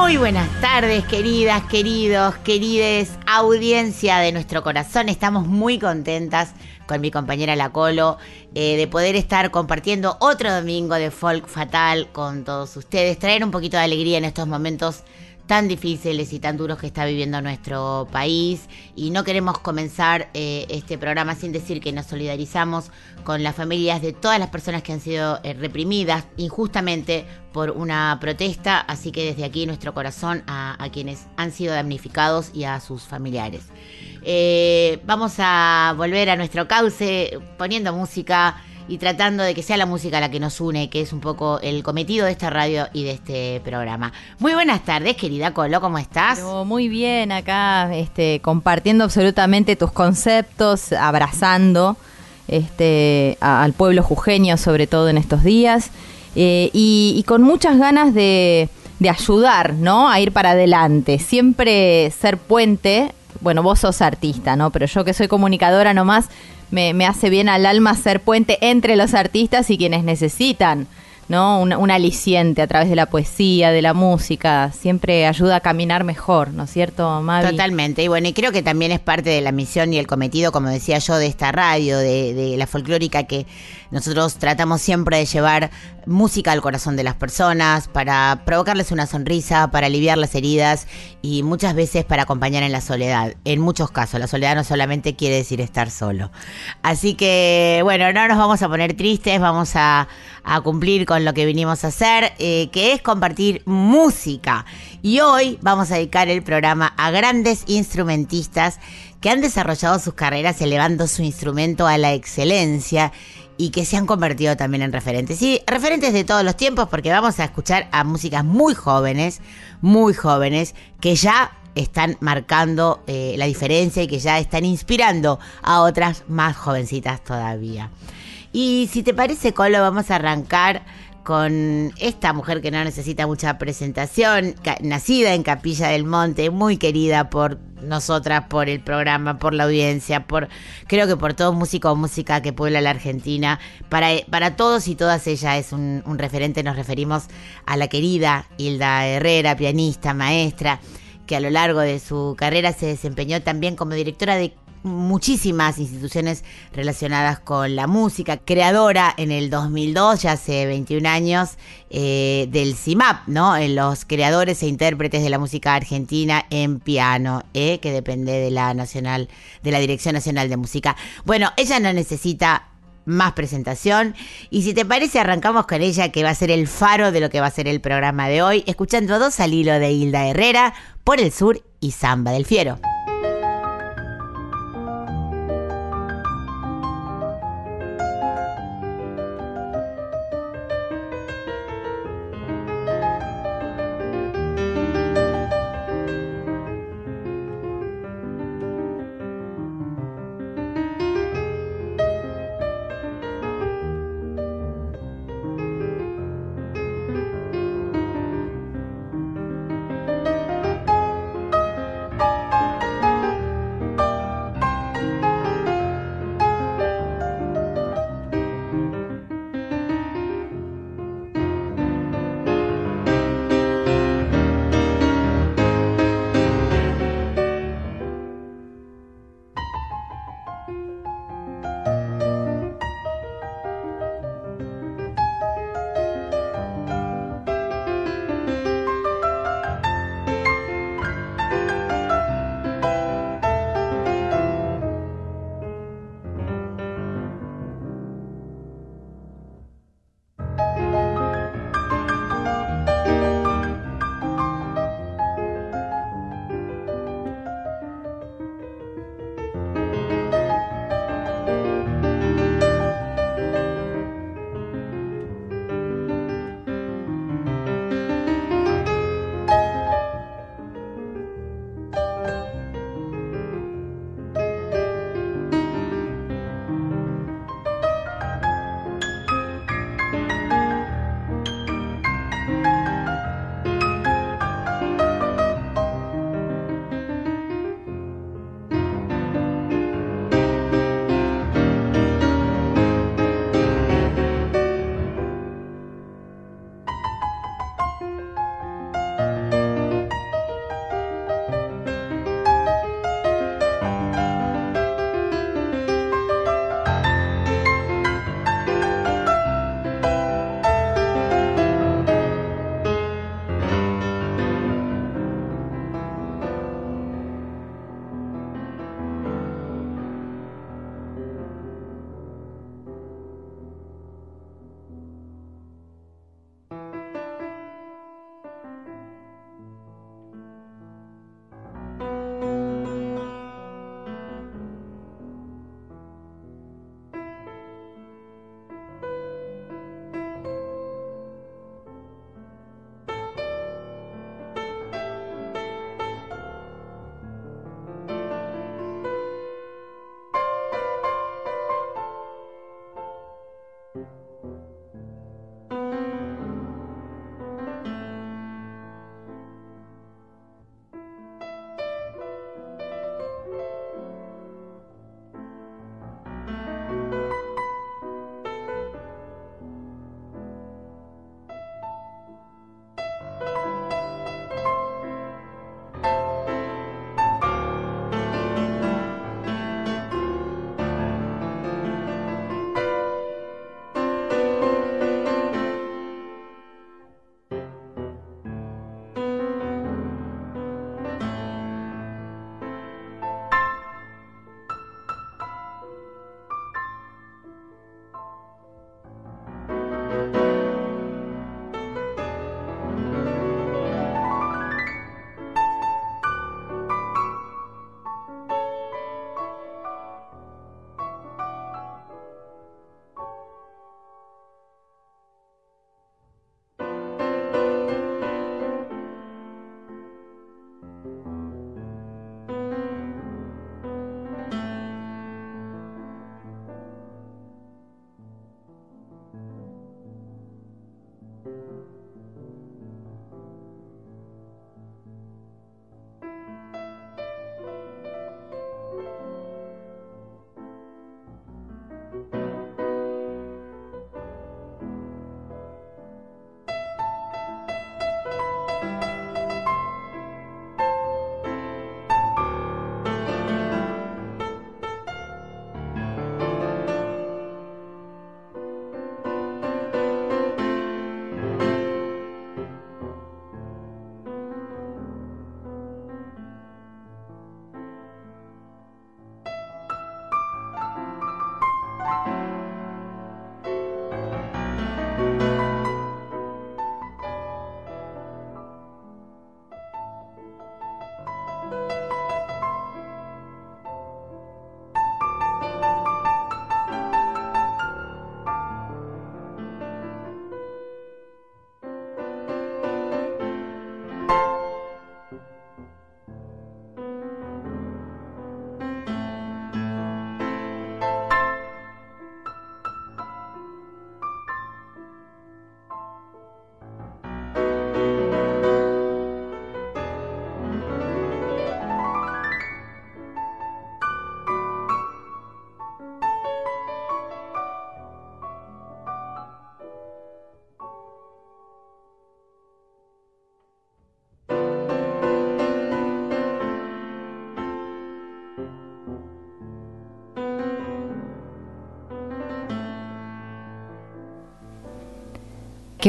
Muy buenas tardes, queridas, queridos, querides, audiencia de nuestro corazón. Estamos muy contentas con mi compañera La Colo eh, de poder estar compartiendo otro domingo de Folk Fatal con todos ustedes, traer un poquito de alegría en estos momentos tan difíciles y tan duros que está viviendo nuestro país. Y no queremos comenzar eh, este programa sin decir que nos solidarizamos con las familias de todas las personas que han sido eh, reprimidas injustamente por una protesta, así que desde aquí nuestro corazón a, quienes han sido damnificados y a sus familiares. Eh, vamos a volver a nuestro cauce poniendo música y tratando de que sea la música la que nos une, que es un poco el cometido de esta radio y de este programa. Muy buenas tardes, querida Colo, ¿cómo estás? Muy bien acá, este, compartiendo absolutamente tus conceptos, abrazando este, al pueblo jujeño, sobre todo en estos días, eh, y, y con muchas ganas de, de ayudar, ¿no? A ir para adelante. Siempre ser puente. Bueno, vos sos artista, ¿no? Pero yo que soy comunicadora nomás, me, me hace bien al alma ser puente entre los artistas y quienes necesitan. ¿no? Un, aliciente a través de la poesía, de la música, siempre ayuda a caminar mejor, ¿no es cierto, Mavi? Totalmente, y bueno, y creo que también es parte de la misión y el cometido, como decía yo, de esta radio, de, de la folclórica, que nosotros tratamos siempre de llevar música al corazón de las personas, para provocarles una sonrisa, para aliviar las heridas y muchas veces para acompañar en la soledad. En muchos casos, la soledad no solamente quiere decir estar solo. Así que, bueno, no nos vamos a poner tristes, vamos a, cumplir con lo que vinimos a hacer, eh, que es compartir música. Y hoy vamos a dedicar el programa a grandes instrumentistas que han desarrollado sus carreras elevando su instrumento a la excelencia y que se han convertido también en referentes. Y referentes de todos los tiempos, porque vamos a escuchar a músicas muy jóvenes, muy jóvenes, que ya están marcando eh, la diferencia y que ya están inspirando a otras más jovencitas todavía. Y si te parece, Colo, vamos a arrancar con esta mujer que no necesita mucha presentación, nacida en Capilla del Monte, muy querida por nosotras, por el programa, por la audiencia, por creo que por todo músico o música que puebla la Argentina. Para, para todos y todas ella es un, un referente, nos referimos a la querida Hilda Herrera, pianista, maestra, que a lo largo de su carrera se desempeñó también como directora de muchísimas instituciones relacionadas con la música, creadora en el 2002, ya hace 21 años, eh, del CIMAP, ¿no? En los creadores e intérpretes de la música argentina en piano, eh, que depende de la Nacional, de la Dirección Nacional de Música. Bueno, ella no necesita más presentación. Y si te parece, arrancamos con ella, que va a ser el faro de lo que va a ser el programa de hoy, escuchando dos al hilo de Hilda Herrera, Por el Sur y Samba del Fiero.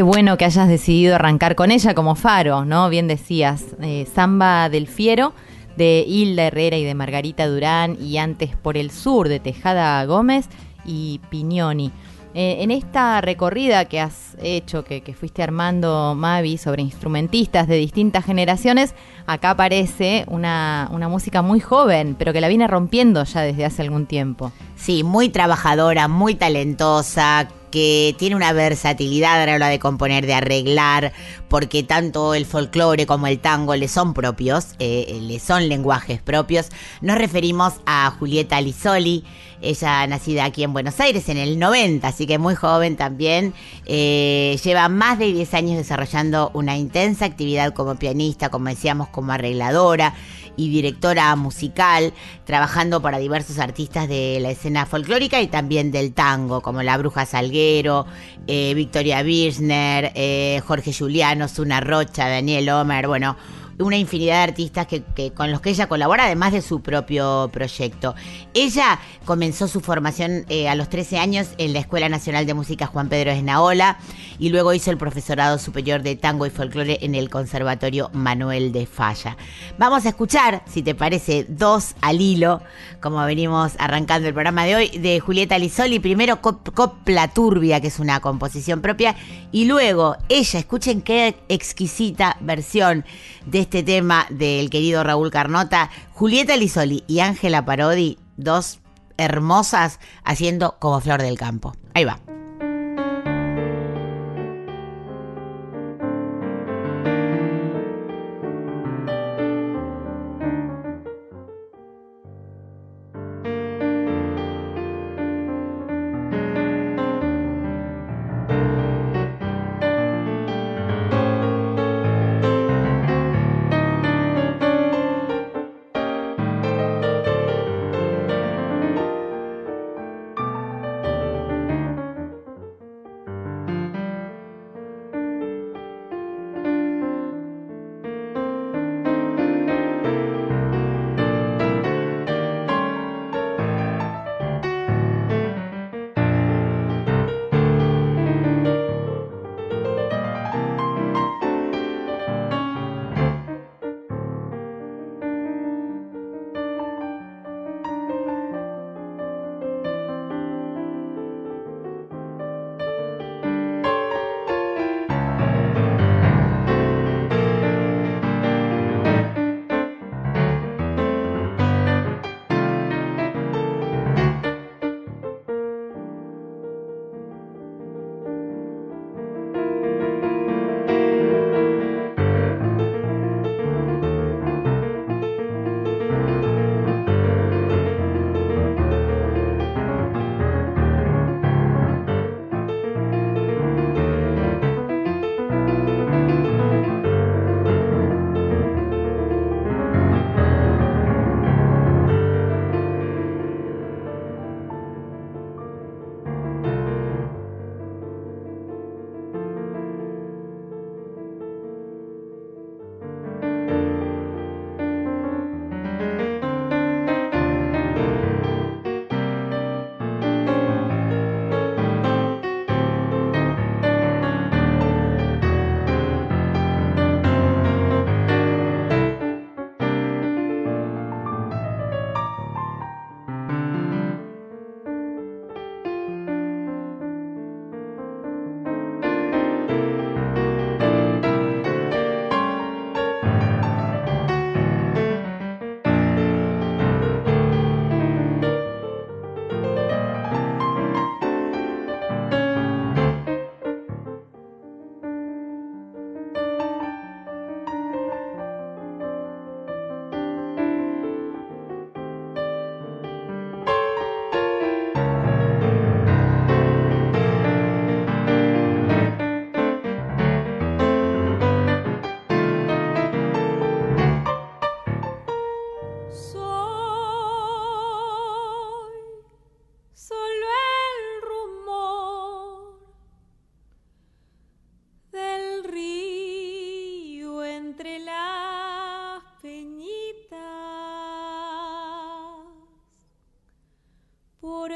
Qué bueno que hayas decidido arrancar con ella como faro, ¿no? Bien decías, eh, Samba del Fiero de Hilda Herrera y de Margarita Durán y antes por el sur de Tejada Gómez y Piñoni. Eh, en esta recorrida que has hecho, que, que fuiste armando, Mavi, sobre instrumentistas de distintas generaciones, acá aparece una, una música muy joven, pero que la viene rompiendo ya desde hace algún tiempo. Sí, muy trabajadora, muy talentosa, que tiene una versatilidad a la hora de componer, de arreglar, porque tanto el folclore como el tango le son propios, eh, le son lenguajes propios. Nos referimos a Julieta Lisoli, ella nacida aquí en Buenos Aires en el 90, así que muy joven también. Eh, lleva más de 10 años desarrollando una intensa actividad como pianista, como decíamos, como arregladora y directora musical, trabajando para diversos artistas de la escena folclórica y también del tango, como La Bruja Salguero, eh, Victoria Birchner, eh, Jorge Juliano, Zuna Rocha, Daniel Homer, bueno, una infinidad de artistas que, con los que ella colabora, además de su propio proyecto. Ella comenzó su formación eh, a los 13 años en la Escuela Nacional de Música Juan Pedro Esnaola y luego hizo el profesorado superior de tango y folclore en el Conservatorio Manuel de Falla. Vamos a escuchar, si te parece, dos al hilo, como venimos arrancando el programa de hoy, de Julieta Lisoli. Primero Cop- Copla Turbia, que es una composición propia, y luego ella, escuchen qué exquisita versión de este tema del querido Raúl Carnota, Julieta Lisoli y Ángela Parodi, dos hermosas haciendo como flor del campo. Ahí va.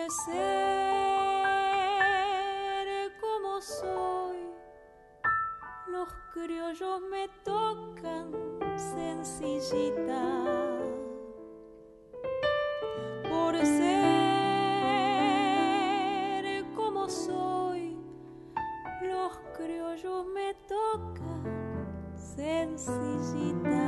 Ser como soy, los criollos me tocan sencillita. Por ser como soy, los criollos me tocan sencillita.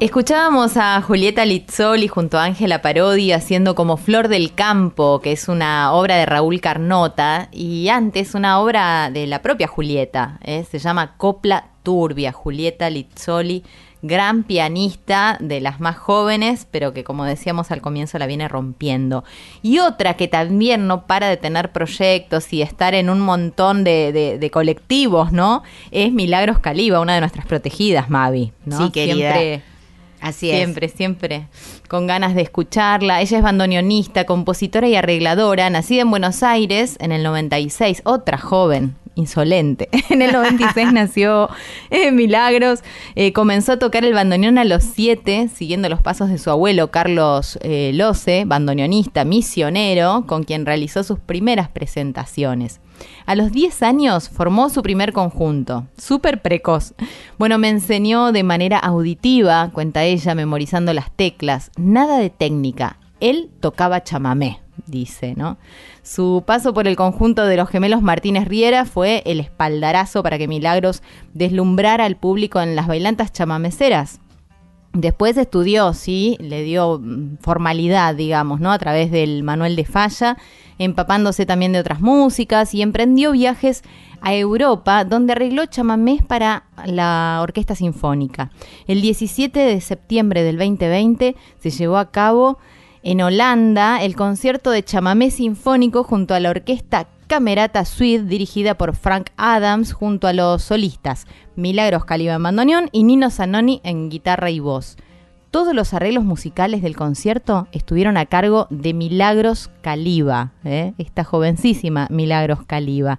Escuchábamos a Julieta Lizzoli junto a Ángela Parodi haciendo como Flor del Campo, que es una obra de Raúl Carnota, y antes una obra de la propia Julieta, ¿eh? se llama Copla Turbia, Julieta Lizzoli, gran pianista de las más jóvenes, pero que como decíamos al comienzo la viene rompiendo. Y otra que también no para de tener proyectos y estar en un montón de, de- de colectivos, ¿no? Es Milagros Caliba, una de nuestras protegidas, Mavi. ¿no? Sí, querida. Siempre Así es. Siempre, siempre con ganas de escucharla. Ella es bandoneonista, compositora y arregladora, nacida en Buenos Aires en el 96, otra joven, insolente. En el 96 nació en Milagros, eh, comenzó a tocar el bandoneón a los 7, siguiendo los pasos de su abuelo Carlos eh, Loce, bandoneonista, misionero, con quien realizó sus primeras presentaciones. A los 10 años formó su primer conjunto, súper precoz. Bueno, me enseñó de manera auditiva, cuenta ella, memorizando las teclas, nada de técnica. Él tocaba chamamé, dice, ¿no? Su paso por el conjunto de los gemelos Martínez Riera fue el espaldarazo para que Milagros deslumbrara al público en las bailantas chamameceras. Después estudió, sí, le dio mm, formalidad, digamos, ¿no? A través del Manuel de Falla, empapándose también de otras músicas y emprendió viajes a Europa, donde arregló chamamés para la Orquesta Sinfónica. El 17 de septiembre del 2020 se llevó a cabo en Holanda el concierto de chamamé sinfónico junto a la Orquesta Camerata Suite dirigida por Frank Adams junto a los solistas Milagros Caliba en bandoneón y Nino Zanoni en guitarra y voz. Todos los arreglos musicales del concierto estuvieron a cargo de Milagros Caliba, ¿eh? esta jovencísima Milagros Caliba.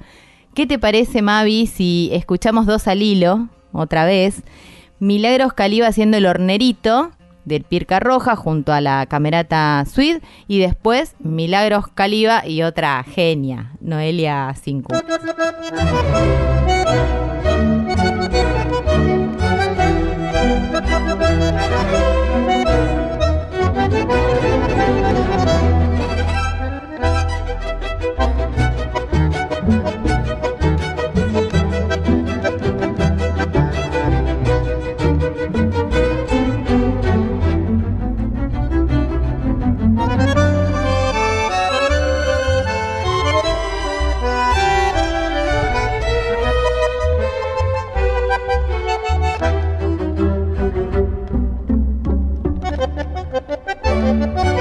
¿Qué te parece, Mavi, si escuchamos dos al hilo, otra vez? Milagros Caliba haciendo el hornerito del Pirca Roja junto a la Camerata Suite y después Milagros Caliba y otra genia, Noelia Thank you. Música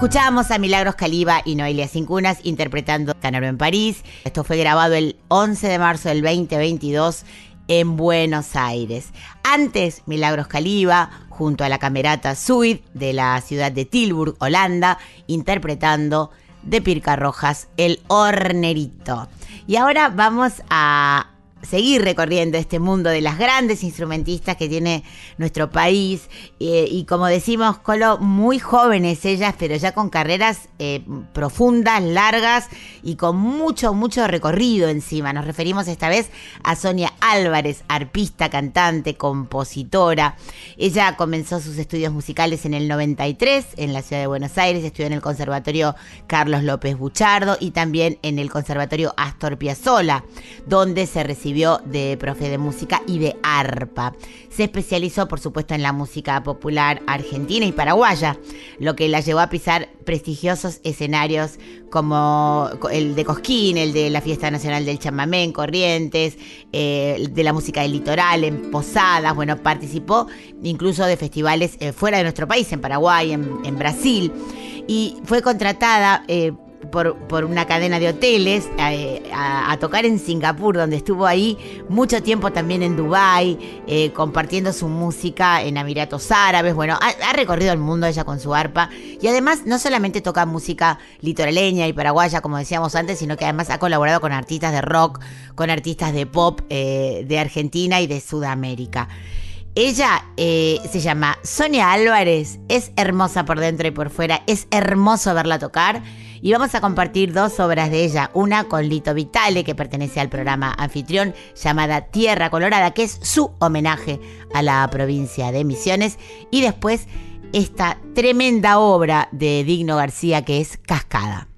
Escuchábamos a Milagros Caliba y Noelia Cincunas interpretando Canaro en París. Esto fue grabado el 11 de marzo del 2022 en Buenos Aires. Antes, Milagros Caliba, junto a la camerata Suid de la ciudad de Tilburg, Holanda, interpretando de Pirca Rojas, El Hornerito. Y ahora vamos a seguir recorriendo este mundo de las grandes instrumentistas que tiene nuestro país. Eh, y como decimos Colo muy jóvenes ellas pero ya con carreras eh, profundas largas y con mucho mucho recorrido encima. Nos referimos esta vez a Sonia Álvarez arpista cantante compositora. Ella comenzó sus estudios musicales en el 93 en la ciudad de Buenos Aires estudió en el conservatorio Carlos López Buchardo y también en el conservatorio Astor Piazzolla donde se recibió de profe de música y de arpa. Se especializó, por supuesto, en la música popular argentina y paraguaya, lo que la llevó a pisar prestigiosos escenarios como el de Cosquín, el de la Fiesta Nacional del Chamamé en Corrientes, eh, de la música del litoral, en Posadas, bueno, participó incluso de festivales eh, fuera de nuestro país, en Paraguay, en, Brasil, y fue contratada eh, por, una cadena de hoteles eh, a, tocar en Singapur, donde estuvo ahí mucho tiempo también en Dubai eh, compartiendo su música en Emiratos Árabes. Bueno, ha, recorrido el mundo ella con su arpa y además no solamente toca música litoraleña y paraguaya, como decíamos antes, sino que además ha colaborado con artistas de rock, con artistas de pop eh, de Argentina y de Sudamérica. Ella se llama Sonia Álvarez, es hermosa por dentro y por fuera, es hermoso verla tocar y vamos a compartir dos obras de ella, una con Lito Vitale que pertenece al programa anfitrión llamada Tierra Colorada, que es su homenaje a la provincia de Misiones y después esta tremenda obra de Digno García que es Cascada.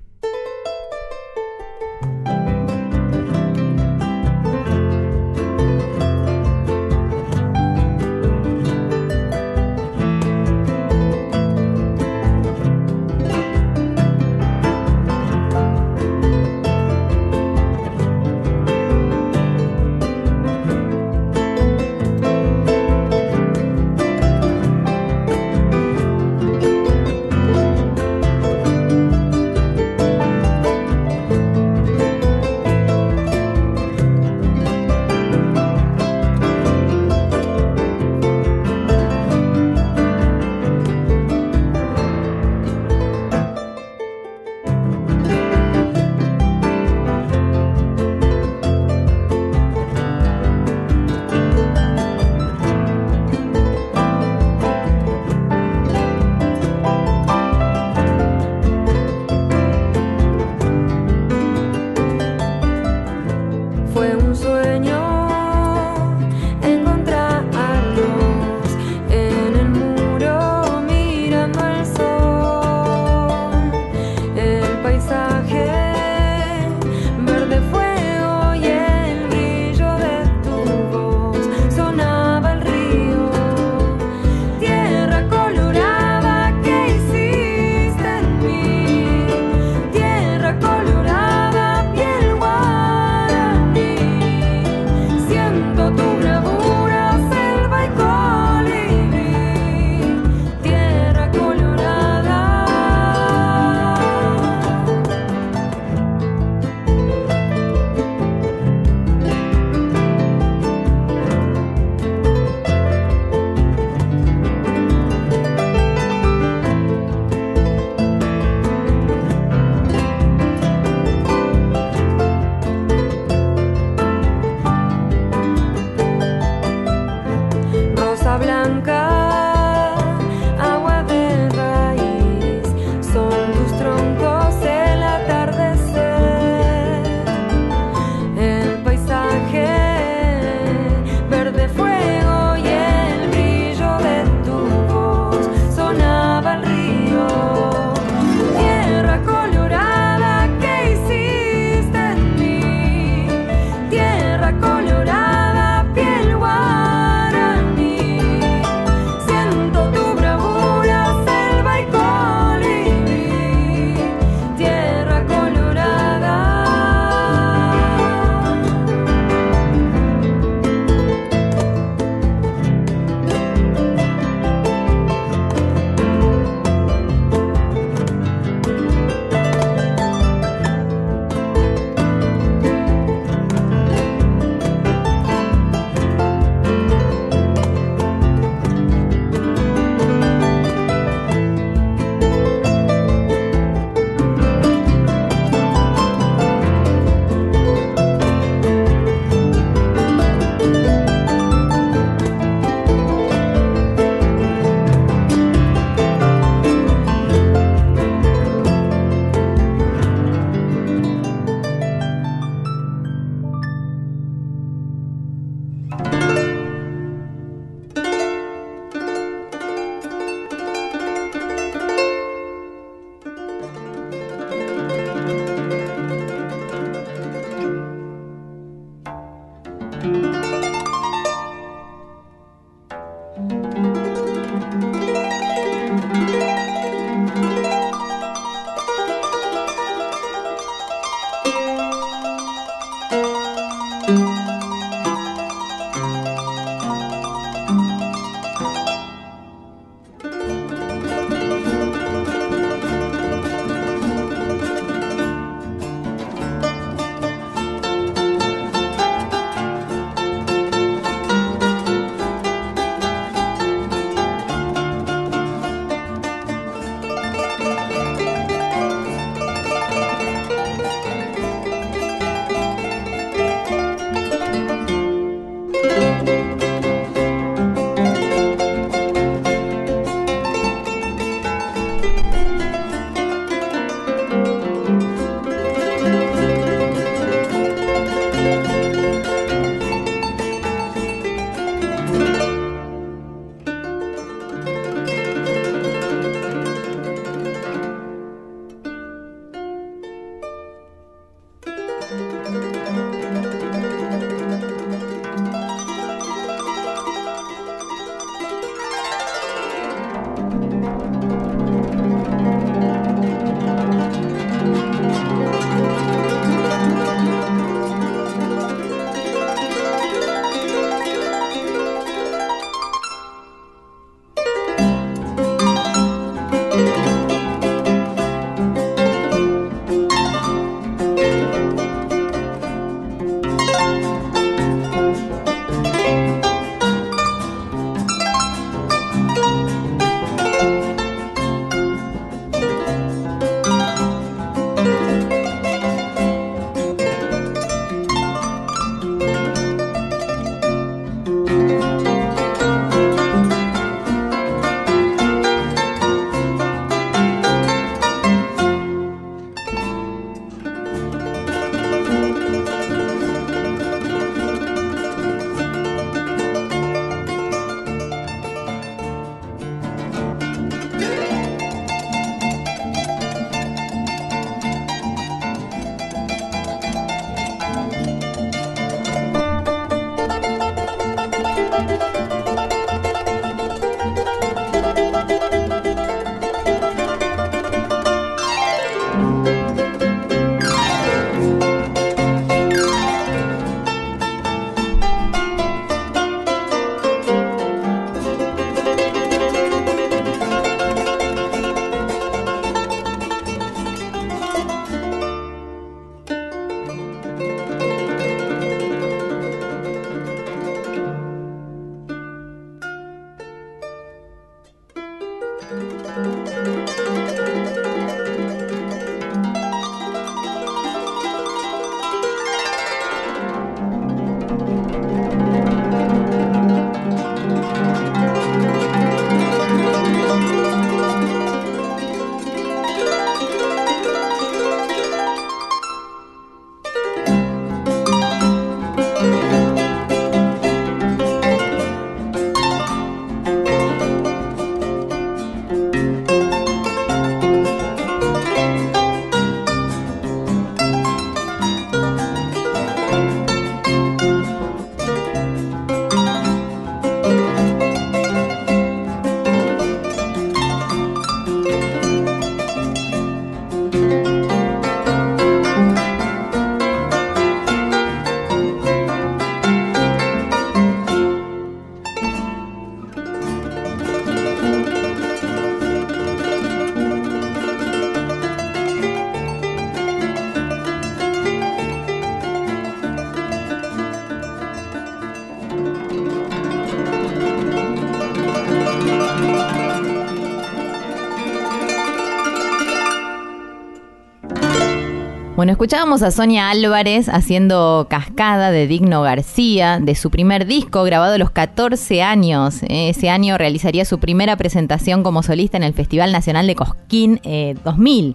Bueno, escuchábamos a Sonia Álvarez haciendo Cascada de Digno García, de su primer disco grabado a los 14 años. Eh, Ese año realizaría su primera presentación como solista en el Festival Nacional de Cosquín eh, 2000.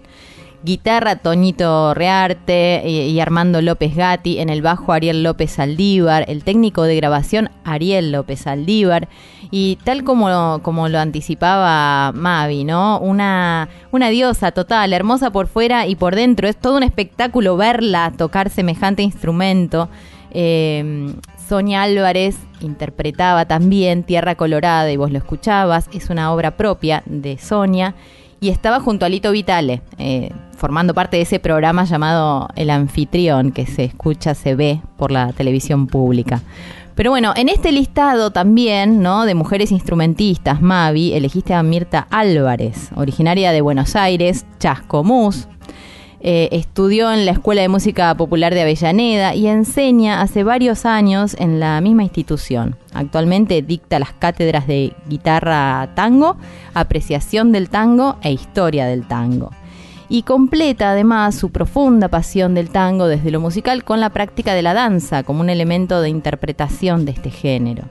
Guitarra Toñito Rearte y, y Armando López Gatti, en el bajo Ariel López Saldívar, el técnico de grabación Ariel López Saldívar, y tal como, como lo anticipaba Mavi, ¿no? Una, una diosa total, hermosa por fuera y por dentro. Es todo un espectáculo verla tocar semejante instrumento. Eh, Sonia Álvarez interpretaba también Tierra Colorada y vos lo escuchabas. Es una obra propia de Sonia y estaba junto a Lito Vitale, eh, formando parte de ese programa llamado El Anfitrión, que se escucha, se ve por la televisión pública. Pero bueno, en este listado también, ¿no? De mujeres instrumentistas, Mavi, elegiste a Mirta Álvarez, originaria de Buenos Aires, Chascomús. Eh, estudió en la Escuela de Música Popular de Avellaneda y enseña hace varios años en la misma institución. Actualmente dicta las cátedras de guitarra tango, apreciación del tango e historia del tango. Y completa además su profunda pasión del tango desde lo musical con la práctica de la danza como un elemento de interpretación de este género.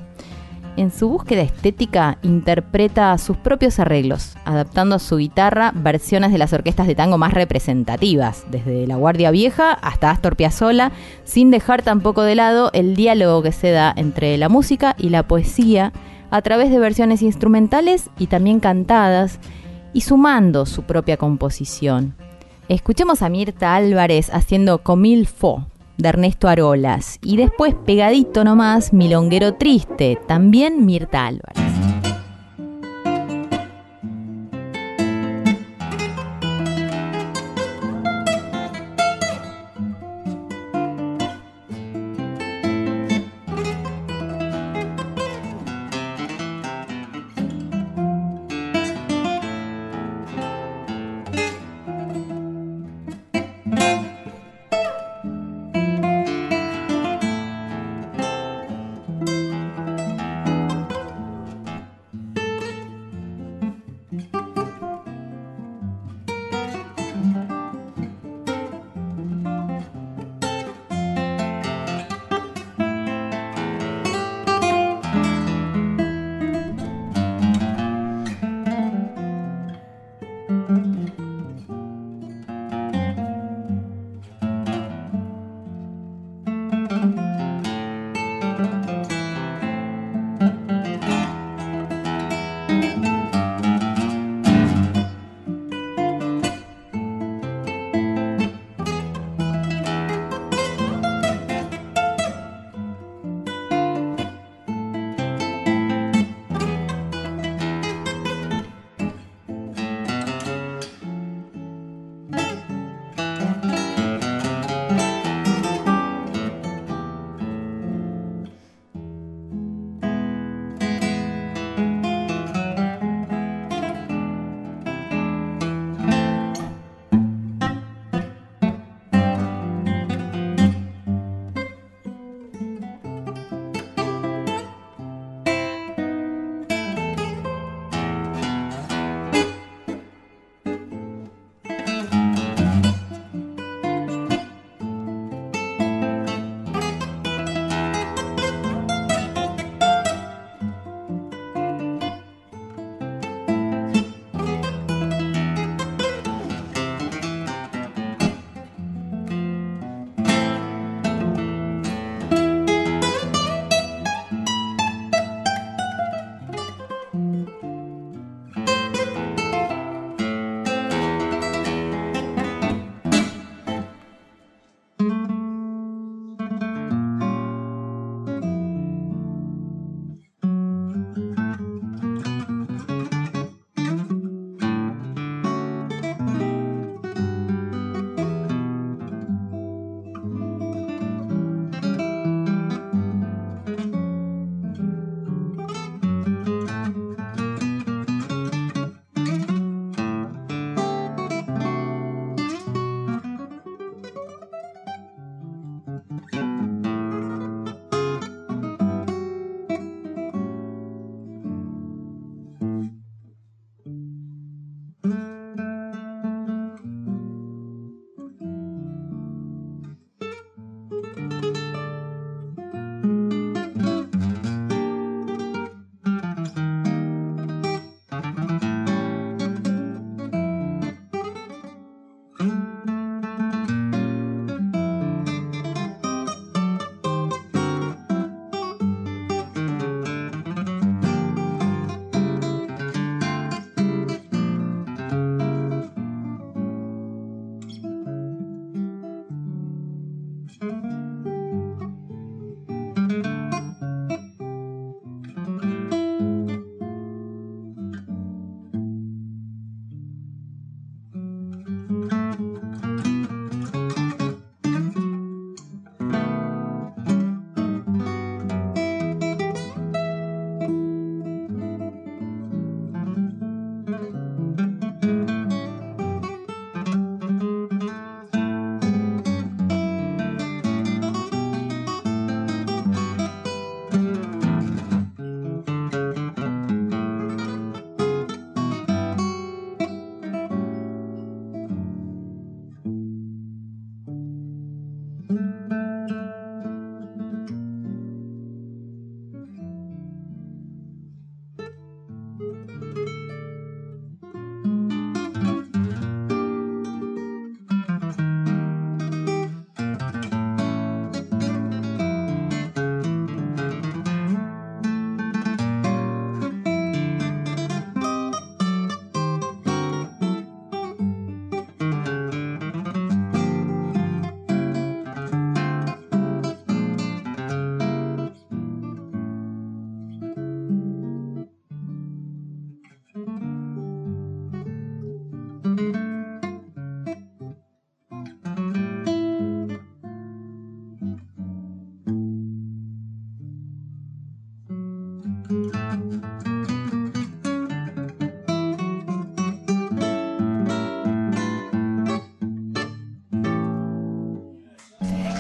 En su búsqueda estética interpreta sus propios arreglos, adaptando a su guitarra versiones de las orquestas de tango más representativas, desde La Guardia Vieja hasta Astor Piazzolla, sin dejar tampoco de lado el diálogo que se da entre la música y la poesía a través de versiones instrumentales y también cantadas, y sumando su propia composición. Escuchemos a Mirta Álvarez haciendo Comil Fo de Ernesto Arolas y después pegadito nomás Milonguero Triste, también Mirta Álvarez.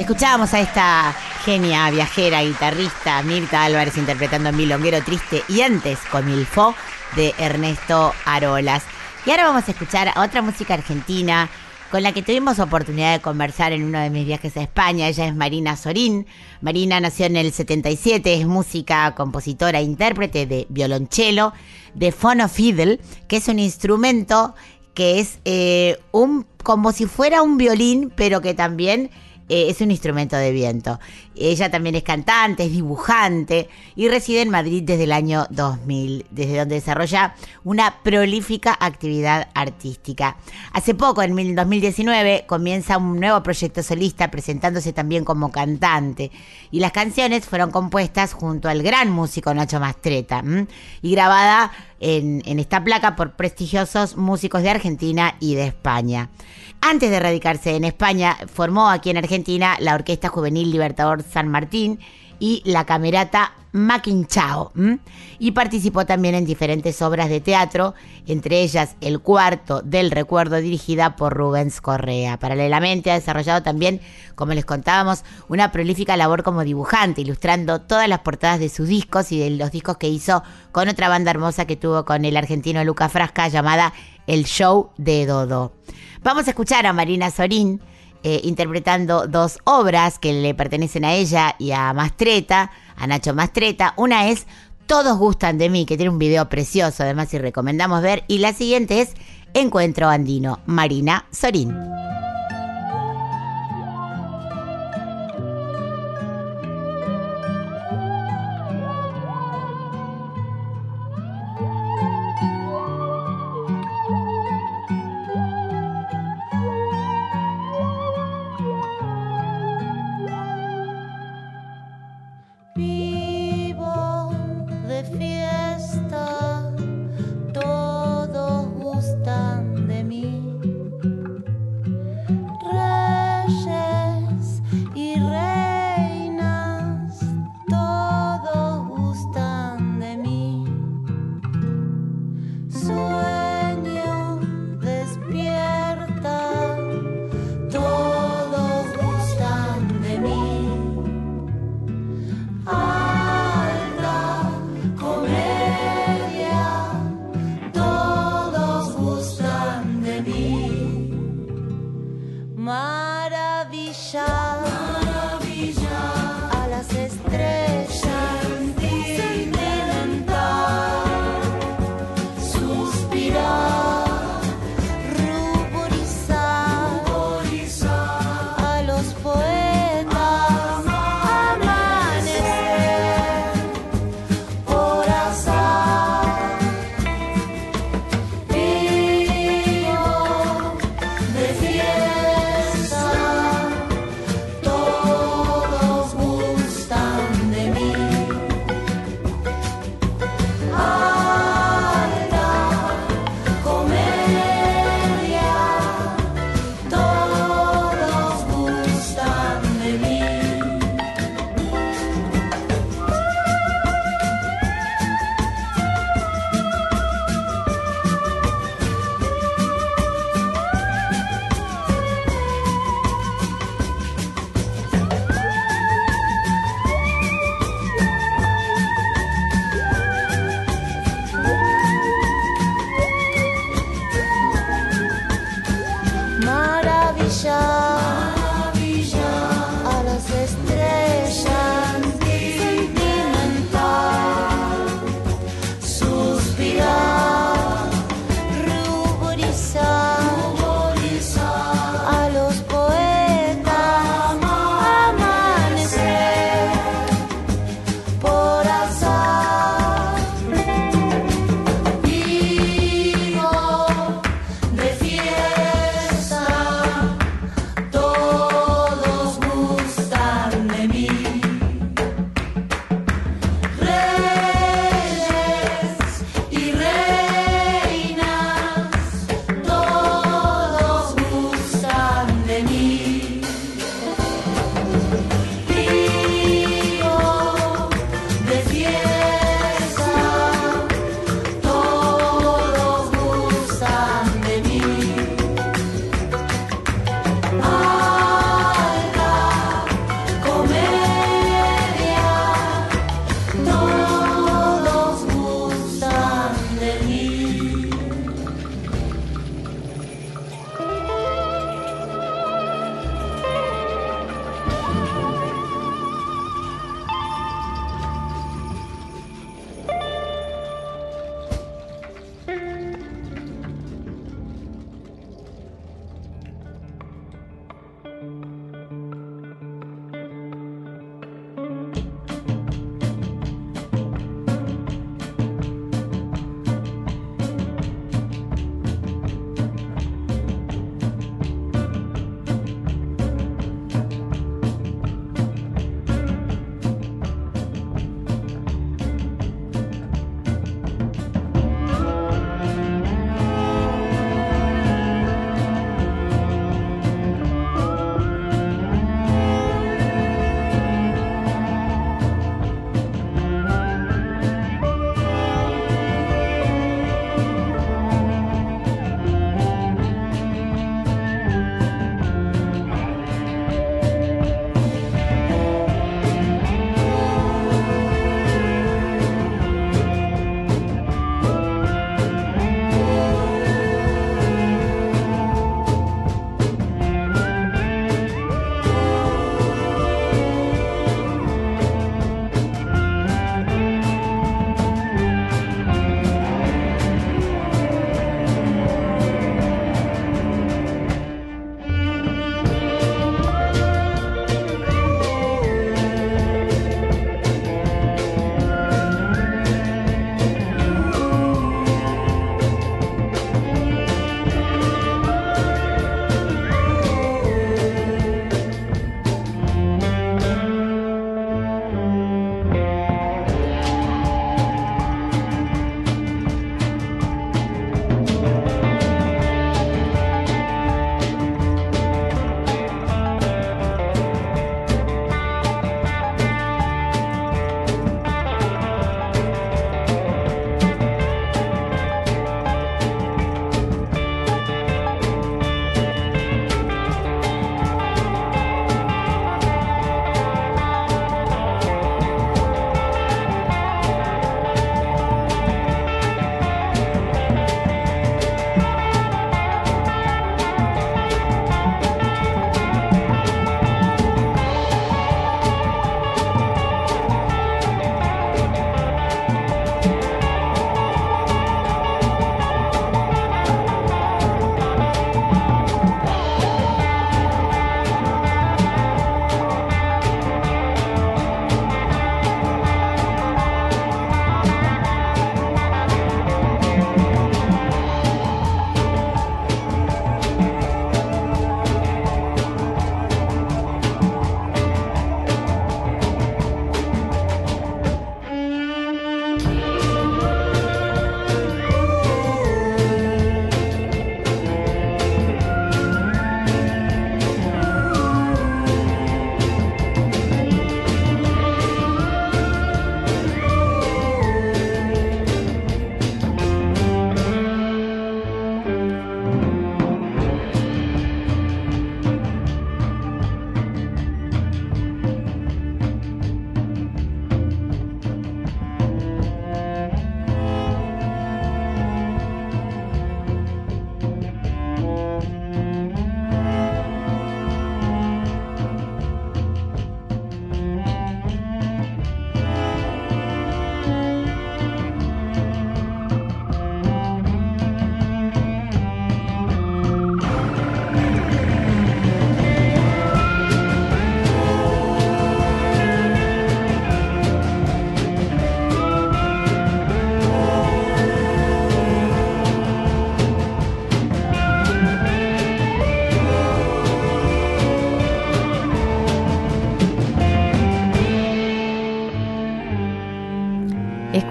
Escuchábamos a esta genia, viajera, guitarrista, Mirta Álvarez interpretando Milonguero Triste y antes con Milfó de Ernesto Arolas. Y ahora vamos a escuchar a otra música argentina con la que tuvimos oportunidad de conversar en uno de mis viajes a España. Ella es Marina Sorín. Marina nació en el 77, es música, compositora, intérprete de violonchelo, de fonofiddle, que es un instrumento que es eh, un como si fuera un violín, pero que también eh, es un instrumento de viento. Ella también es cantante, es dibujante y reside en Madrid desde el año 2000, desde donde desarrolla una prolífica actividad artística. Hace poco, en mil- 2019, comienza un nuevo proyecto solista presentándose también como cantante y las canciones fueron compuestas junto al gran músico Nacho Mastreta y grabada en, en esta placa por prestigiosos músicos de Argentina y de España. Antes de radicarse en España, formó aquí en Argentina la Orquesta Juvenil Libertador San Martín y la Camerata Maquinchao. Y participó también en diferentes obras de teatro, entre ellas El Cuarto del Recuerdo, dirigida por Rubens Correa. Paralelamente ha desarrollado también, como les contábamos, una prolífica labor como dibujante, ilustrando todas las portadas de sus discos y de los discos que hizo con otra banda hermosa que tuvo con el argentino Luca Frasca llamada El Show de Dodo. Vamos a escuchar a Marina Sorín eh, interpretando dos obras que le pertenecen a ella y a Mastreta, a Nacho Mastreta. Una es Todos gustan de mí, que tiene un video precioso, además y recomendamos ver. Y la siguiente es Encuentro Andino, Marina Sorín.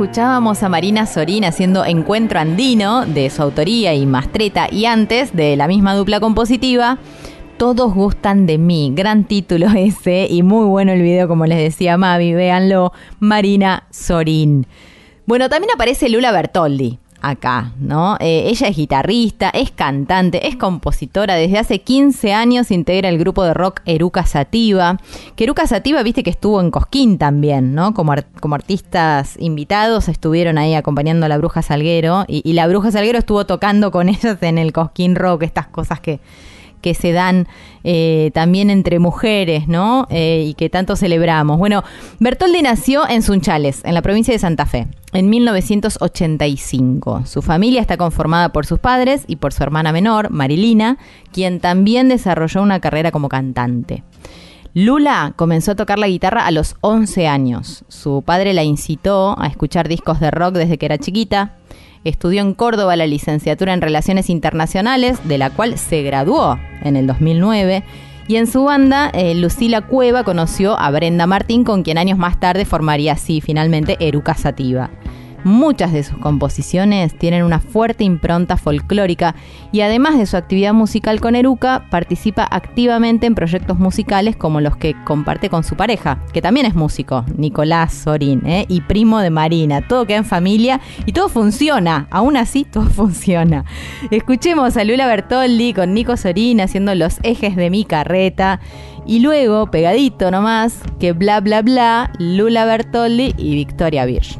Escuchábamos a Marina Sorín haciendo Encuentro Andino de su autoría y Mastreta y antes de la misma dupla compositiva. Todos gustan de mí, gran título ese y muy bueno el video como les decía Mavi, véanlo, Marina Sorín. Bueno, también aparece Lula Bertoldi acá, ¿no? Eh, ella es guitarrista, es cantante, es compositora. Desde hace 15 años integra el grupo de rock Eruca Sativa. Que Eruca Sativa, viste que estuvo en Cosquín también, ¿no? Como, como artistas invitados estuvieron ahí acompañando a la Bruja Salguero. Y, y la Bruja Salguero estuvo tocando con ellos en el Cosquín Rock, estas cosas que que se dan eh, también entre mujeres, ¿no? Eh, y que tanto celebramos. Bueno, Bertoldi nació en Sunchales, en la provincia de Santa Fe, en 1985. Su familia está conformada por sus padres y por su hermana menor, Marilina, quien también desarrolló una carrera como cantante. Lula comenzó a tocar la guitarra a los 11 años. Su padre la incitó a escuchar discos de rock desde que era chiquita. Estudió en Córdoba la licenciatura en Relaciones Internacionales, de la cual se graduó en el 2009. Y en su banda, eh, Lucila Cueva conoció a Brenda Martín, con quien años más tarde formaría así finalmente Eruca Sativa. Muchas de sus composiciones tienen una fuerte impronta folclórica y además de su actividad musical con Eruca, participa activamente en proyectos musicales como los que comparte con su pareja, que también es músico, Nicolás Sorín, ¿eh? y primo de Marina. Todo queda en familia y todo funciona, aún así todo funciona. Escuchemos a Lula Bertoldi con Nico Sorín haciendo los ejes de mi carreta y luego, pegadito nomás, que bla bla bla, Lula Bertoldi y Victoria Birch.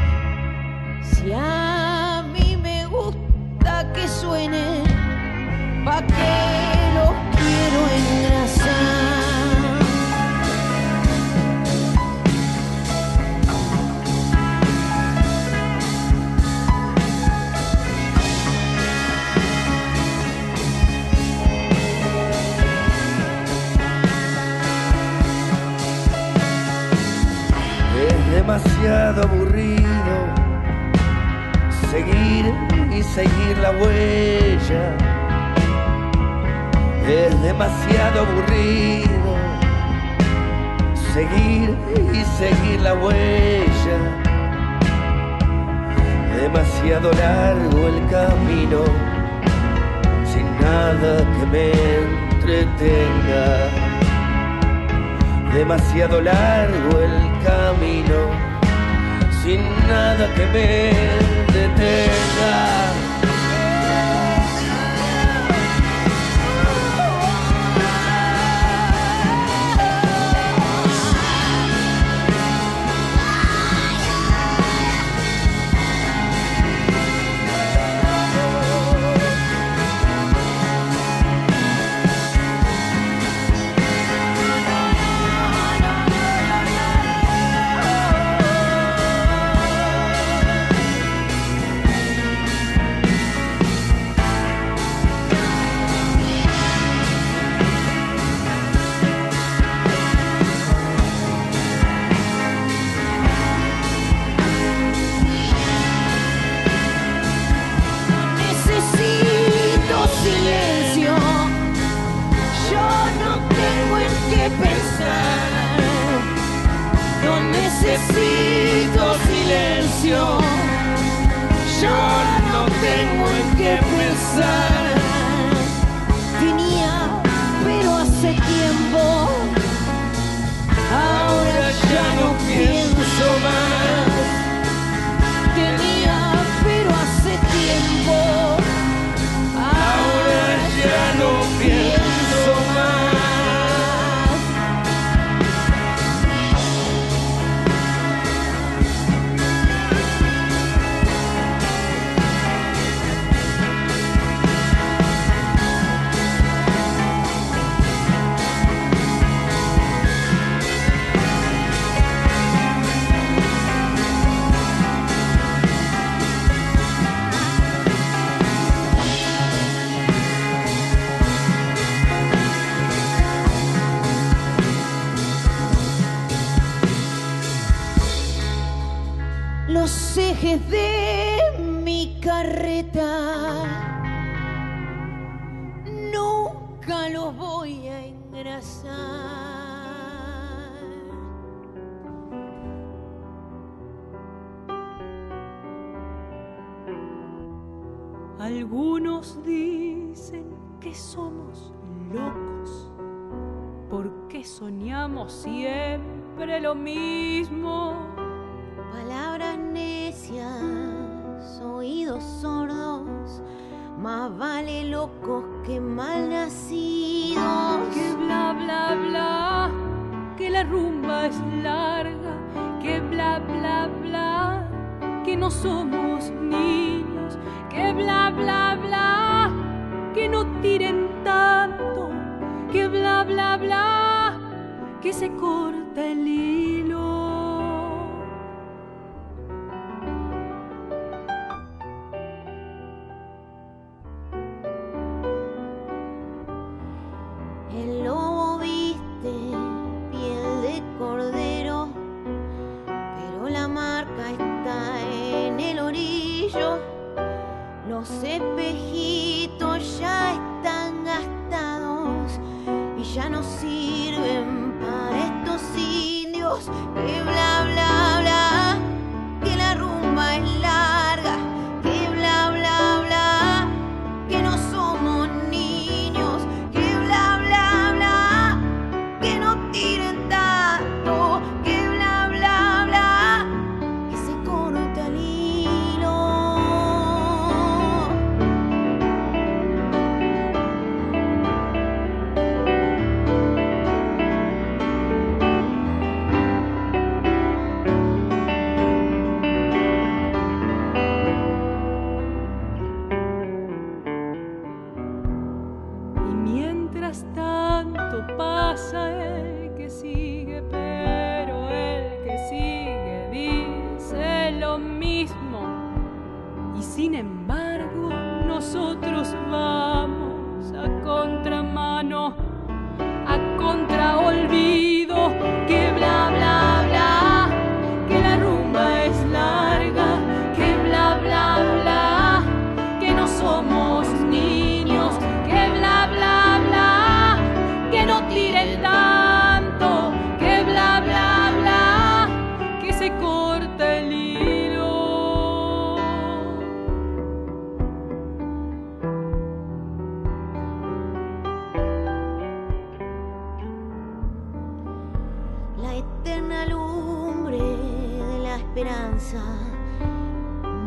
Si a mí me gusta que suene, pa' que los quiero engrasar. Demasiado aburrido seguir y seguir la huella. Es demasiado aburrido seguir y seguir la huella. Demasiado largo el camino sin nada que me entretenga demasiado largo el camino, sin nada que me detenga. Tengo en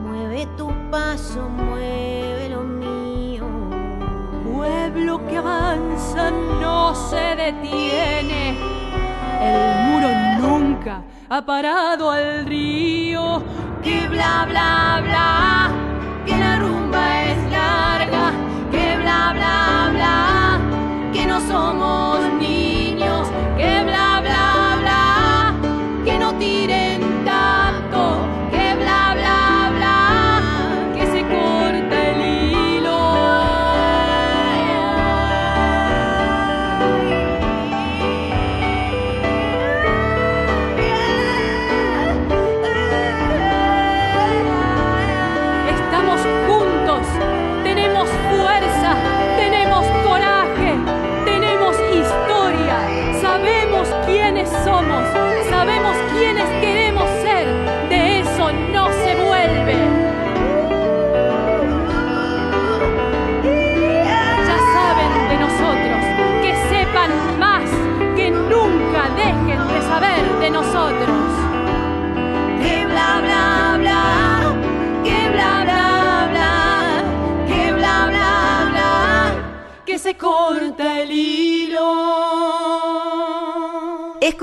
Mueve tu paso, mueve lo mío. Pueblo que avanza no se detiene. El muro nunca ha parado al río. Que bla bla bla, que la rumba es larga. Que bla bla bla, que no somos niños. Que bla bla bla, que no tiren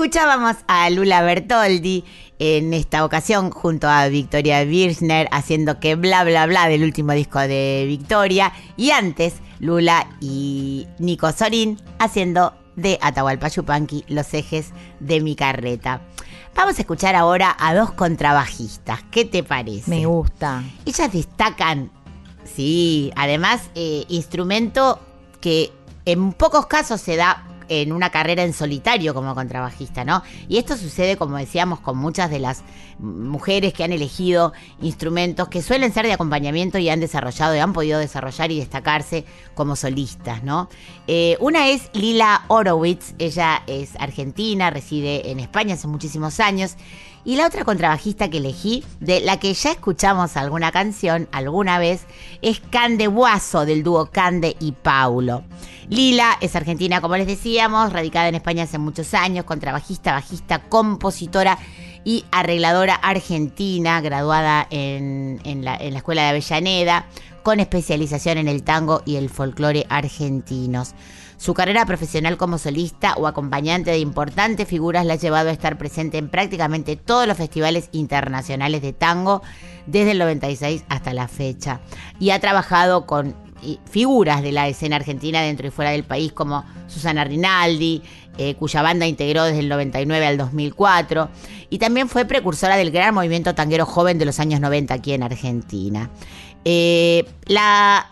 Escuchábamos a Lula Bertoldi en esta ocasión junto a Victoria Birchner haciendo que bla bla bla del último disco de Victoria y antes Lula y Nico Sorín haciendo de Atahualpa Yupanqui los ejes de mi carreta. Vamos a escuchar ahora a dos contrabajistas. ¿Qué te parece? Me gusta. Ellas destacan, sí, además, eh, instrumento que en pocos casos se da en una carrera en solitario como contrabajista, ¿no? Y esto sucede, como decíamos, con muchas de las mujeres que han elegido instrumentos que suelen ser de acompañamiento y han desarrollado y han podido desarrollar y destacarse como solistas, ¿no? Eh, una es Lila Horowitz, ella es argentina, reside en España hace muchísimos años. Y la otra contrabajista que elegí, de la que ya escuchamos alguna canción alguna vez, es Cande Buazo del dúo Cande y Paulo. Lila es argentina, como les decíamos, radicada en España hace muchos años, contrabajista, bajista, compositora y arregladora argentina, graduada en, en la, en la Escuela de Avellaneda, con especialización en el tango y el folclore argentinos. Su carrera profesional como solista o acompañante de importantes figuras la ha llevado a estar presente en prácticamente todos los festivales internacionales de tango desde el 96 hasta la fecha. Y ha trabajado con figuras de la escena argentina dentro y fuera del país como Susana Rinaldi, eh, cuya banda integró desde el 99 al 2004, y también fue precursora del gran movimiento tanguero joven de los años 90 aquí en Argentina. Eh, la,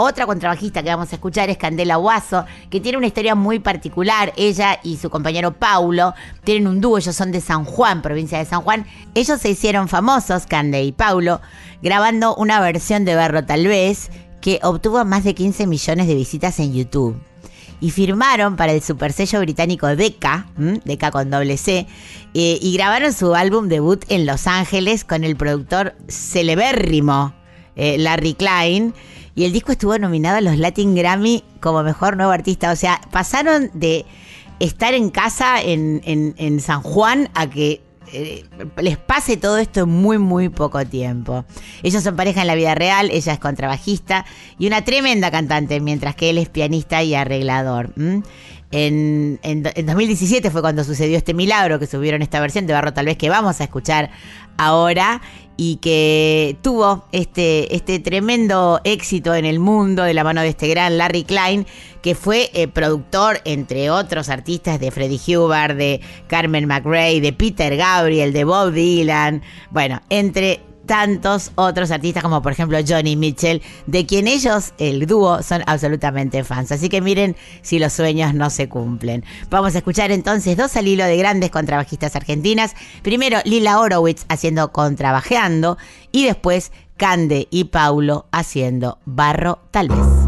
otra contrabajista que vamos a escuchar es Candela Guaso, que tiene una historia muy particular. Ella y su compañero Paulo tienen un dúo, ellos son de San Juan, provincia de San Juan. Ellos se hicieron famosos, Cande y Paulo, grabando una versión de Berro Tal vez, que obtuvo más de 15 millones de visitas en YouTube. Y firmaron para el supersello británico Decca, ¿m? Decca con doble C, eh, y grabaron su álbum debut en Los Ángeles con el productor celebérrimo eh, Larry Klein. Y el disco estuvo nominado a los Latin Grammy como mejor nuevo artista. O sea, pasaron de estar en casa en, San Juan a que eh, les pase todo esto en muy, muy poco tiempo. Ellos son pareja en la vida real, ella es contrabajista y una tremenda cantante, mientras que él es pianista y arreglador. en 2017 fue cuando sucedió este milagro que subieron esta versión de Barro tal vez que vamos a escuchar ahora y que tuvo este, este tremendo éxito en el mundo de la mano de este gran Larry Klein, que fue eh, productor, entre otros artistas, de Freddie Hubbard, de Carmen McRae, de Peter Gabriel, de Bob Dylan, bueno, entre tantos otros artistas como por ejemplo Johnny Mitchell, de quien ellos, el dúo, son absolutamente fans. Así que miren si los sueños no se cumplen. Vamos a escuchar entonces dos al hilo de grandes contrabajistas argentinas. Primero Lila Horowitz haciendo Contrabajeando y después Cande y Paulo haciendo Barro tal vez.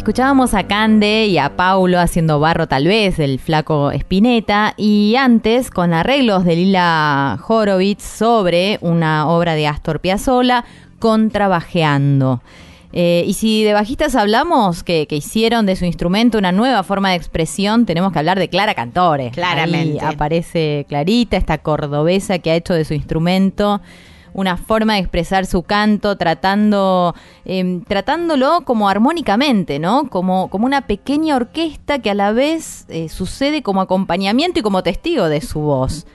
Escuchábamos a Cande y a Paulo haciendo barro tal vez, el flaco Spinetta, y antes con arreglos de Lila Horowitz sobre una obra de Astor Piazzolla, Contrabajeando. Eh, y si de bajistas hablamos, que, que hicieron de su instrumento una nueva forma de expresión, tenemos que hablar de Clara Cantore. Claramente. Ahí aparece Clarita, esta cordobesa que ha hecho de su instrumento una forma de expresar su canto, tratando, eh, tratándolo como armónicamente, ¿no? Como, como una pequeña orquesta que a la vez eh, sucede como acompañamiento y como testigo de su voz.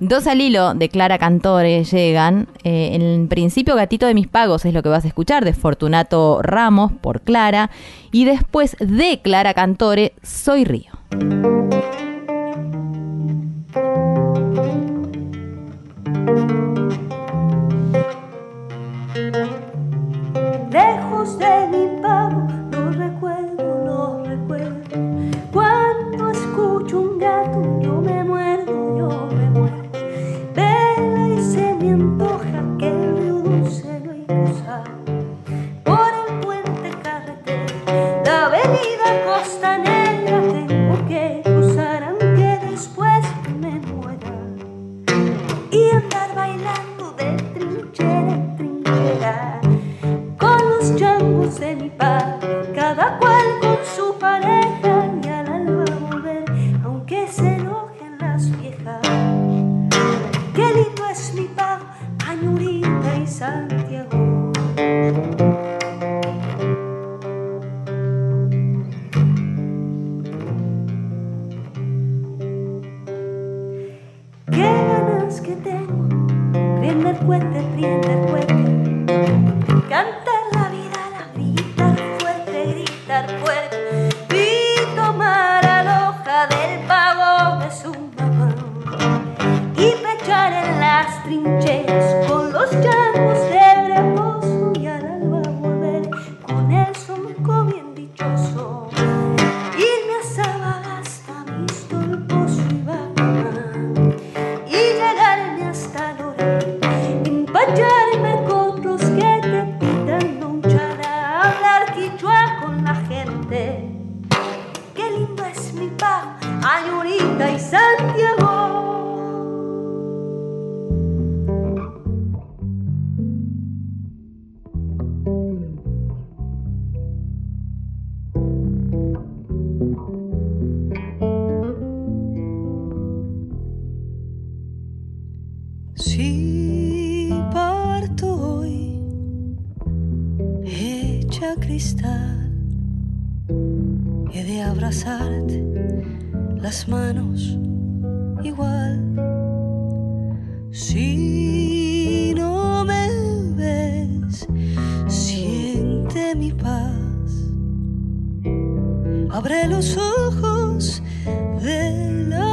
Dos al hilo de Clara Cantore llegan. eh, en principio, Gatito de mis pagos es lo que vas a escuchar, de Fortunato Ramos por Clara. Y después de Clara Cantore, Soy Río. lejos de mi pago, no recuerdo, no recuerdo, cuando escucho un gato Santiago. Qué ganas que tengo, prender cohete, prender cohete. Los ojos del alma.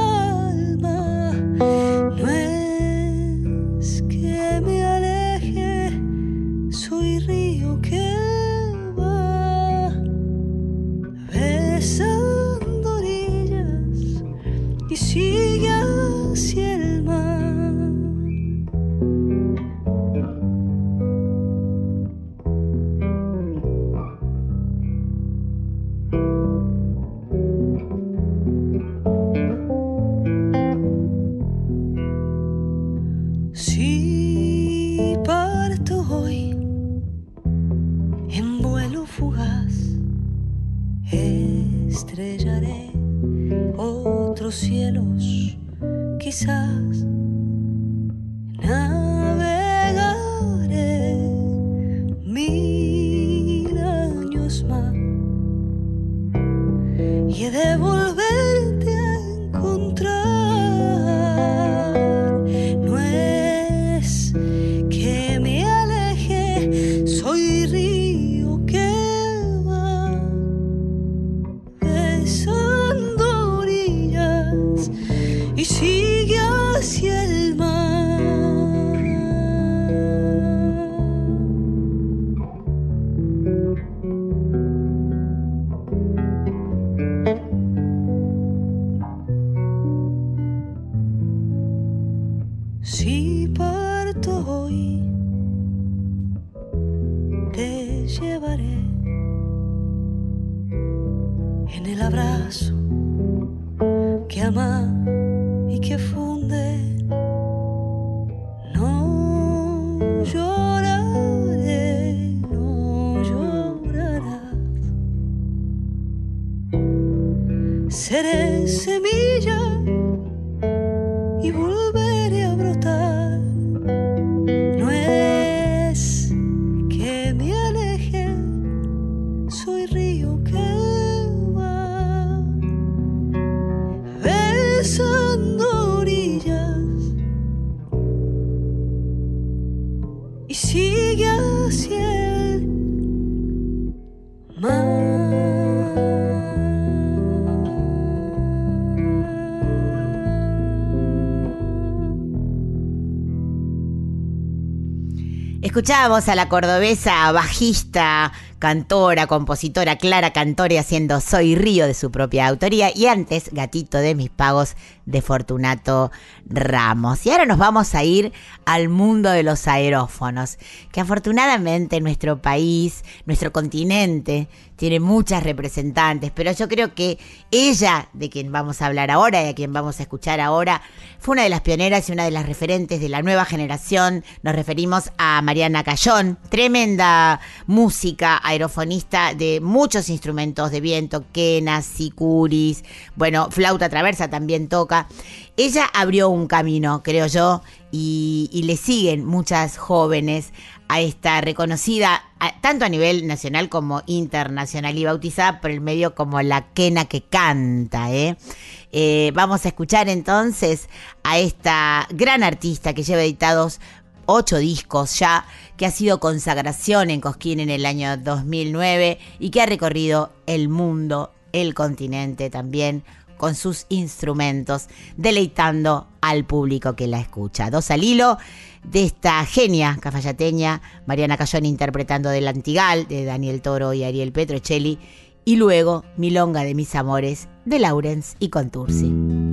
Escuchábamos a la cordobesa bajista, cantora, compositora Clara Cantore haciendo Soy Río de su propia autoría y antes Gatito de mis pagos de Fortunato Ramos. Y ahora nos vamos a ir al mundo de los aerófonos, que afortunadamente nuestro país, nuestro continente, tiene muchas representantes, pero yo creo que ella, de quien vamos a hablar ahora y a quien vamos a escuchar ahora, fue una de las pioneras y una de las referentes de la nueva generación. Nos referimos a Mariana Cayón, tremenda música, aerofonista de muchos instrumentos de viento, quenas, sicuris, bueno, flauta traversa también toca. Ella abrió un camino, creo yo, y, le siguen muchas jóvenes a esta reconocida, tanto a nivel nacional como internacional, y bautizada por el medio como la quena que canta. ¿eh? Eh, vamos a escuchar entonces a esta gran artista que lleva editados ocho discos ya, que ha sido consagración en Cosquín en el año 2009 y que ha recorrido el mundo, el continente también, con sus instrumentos, deleitando al público que la escucha. Dos al hilo de esta genia cafayateña, Mariana Cayón interpretando del Antigal, de Daniel Toro y Ariel Petrocelli, y luego Milonga de mis amores, de Laurens y Contursi.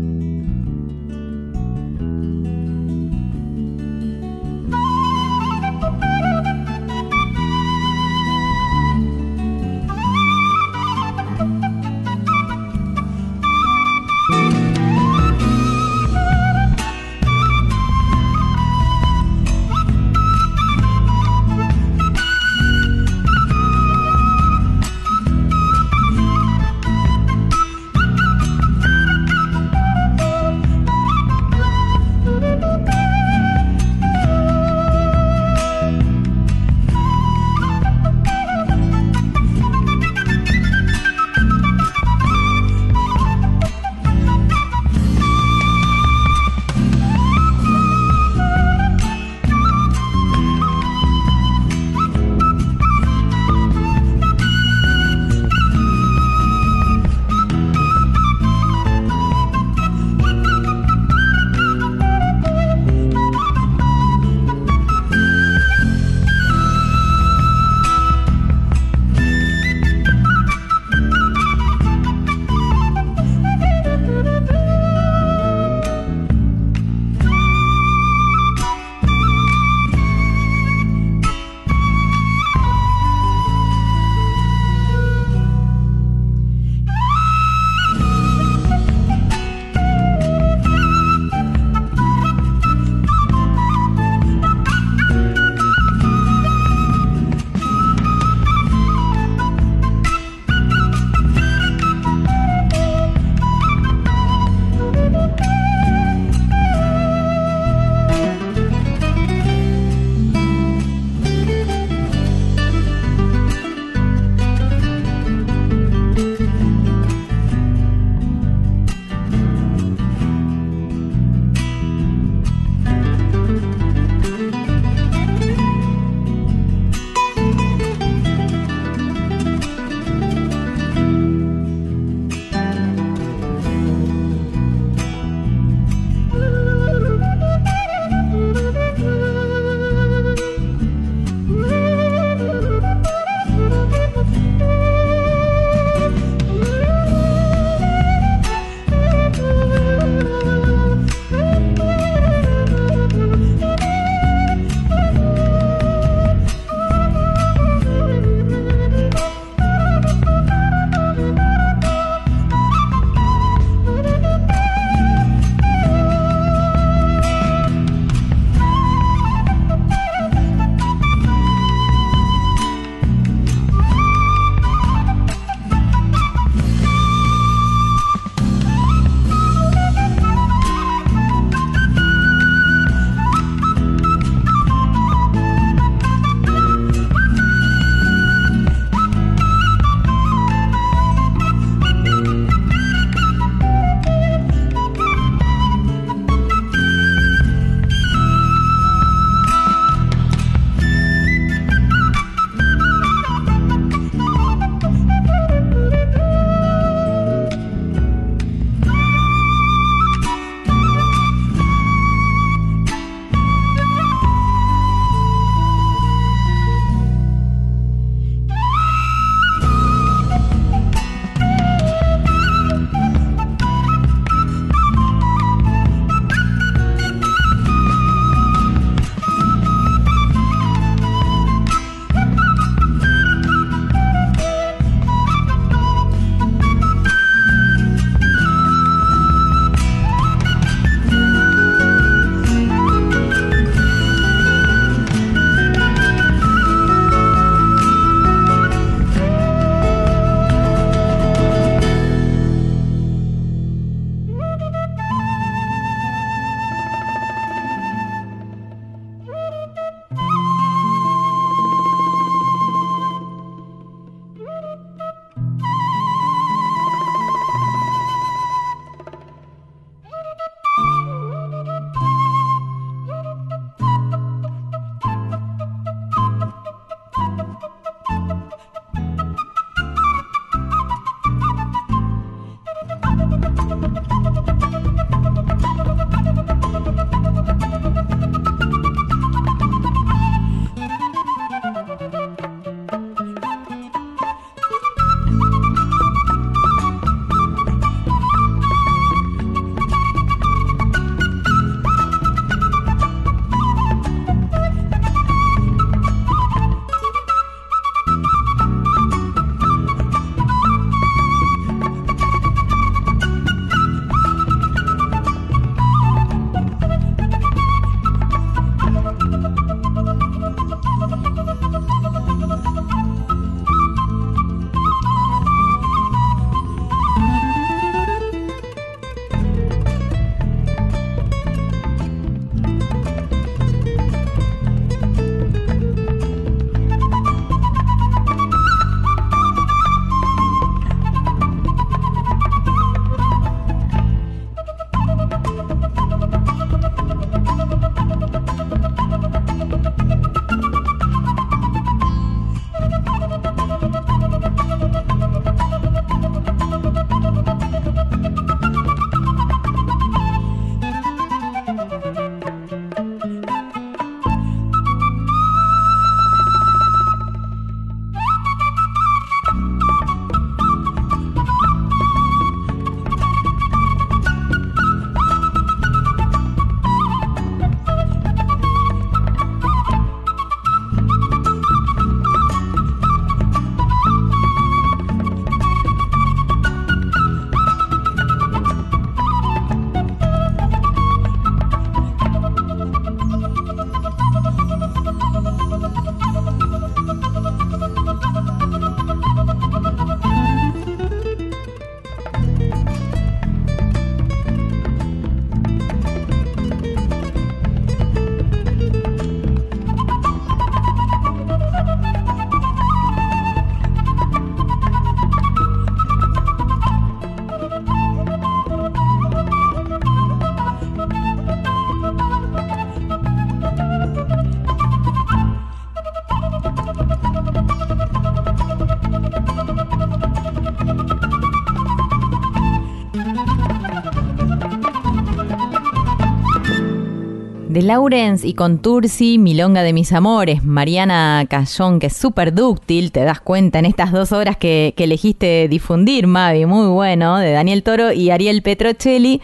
De Lawrence y Contursi, Milonga de mis amores, Mariana Cayón, que es súper dúctil, te das cuenta en estas dos horas que, que elegiste difundir, Mavi, muy bueno, de Daniel Toro y Ariel Petrocelli.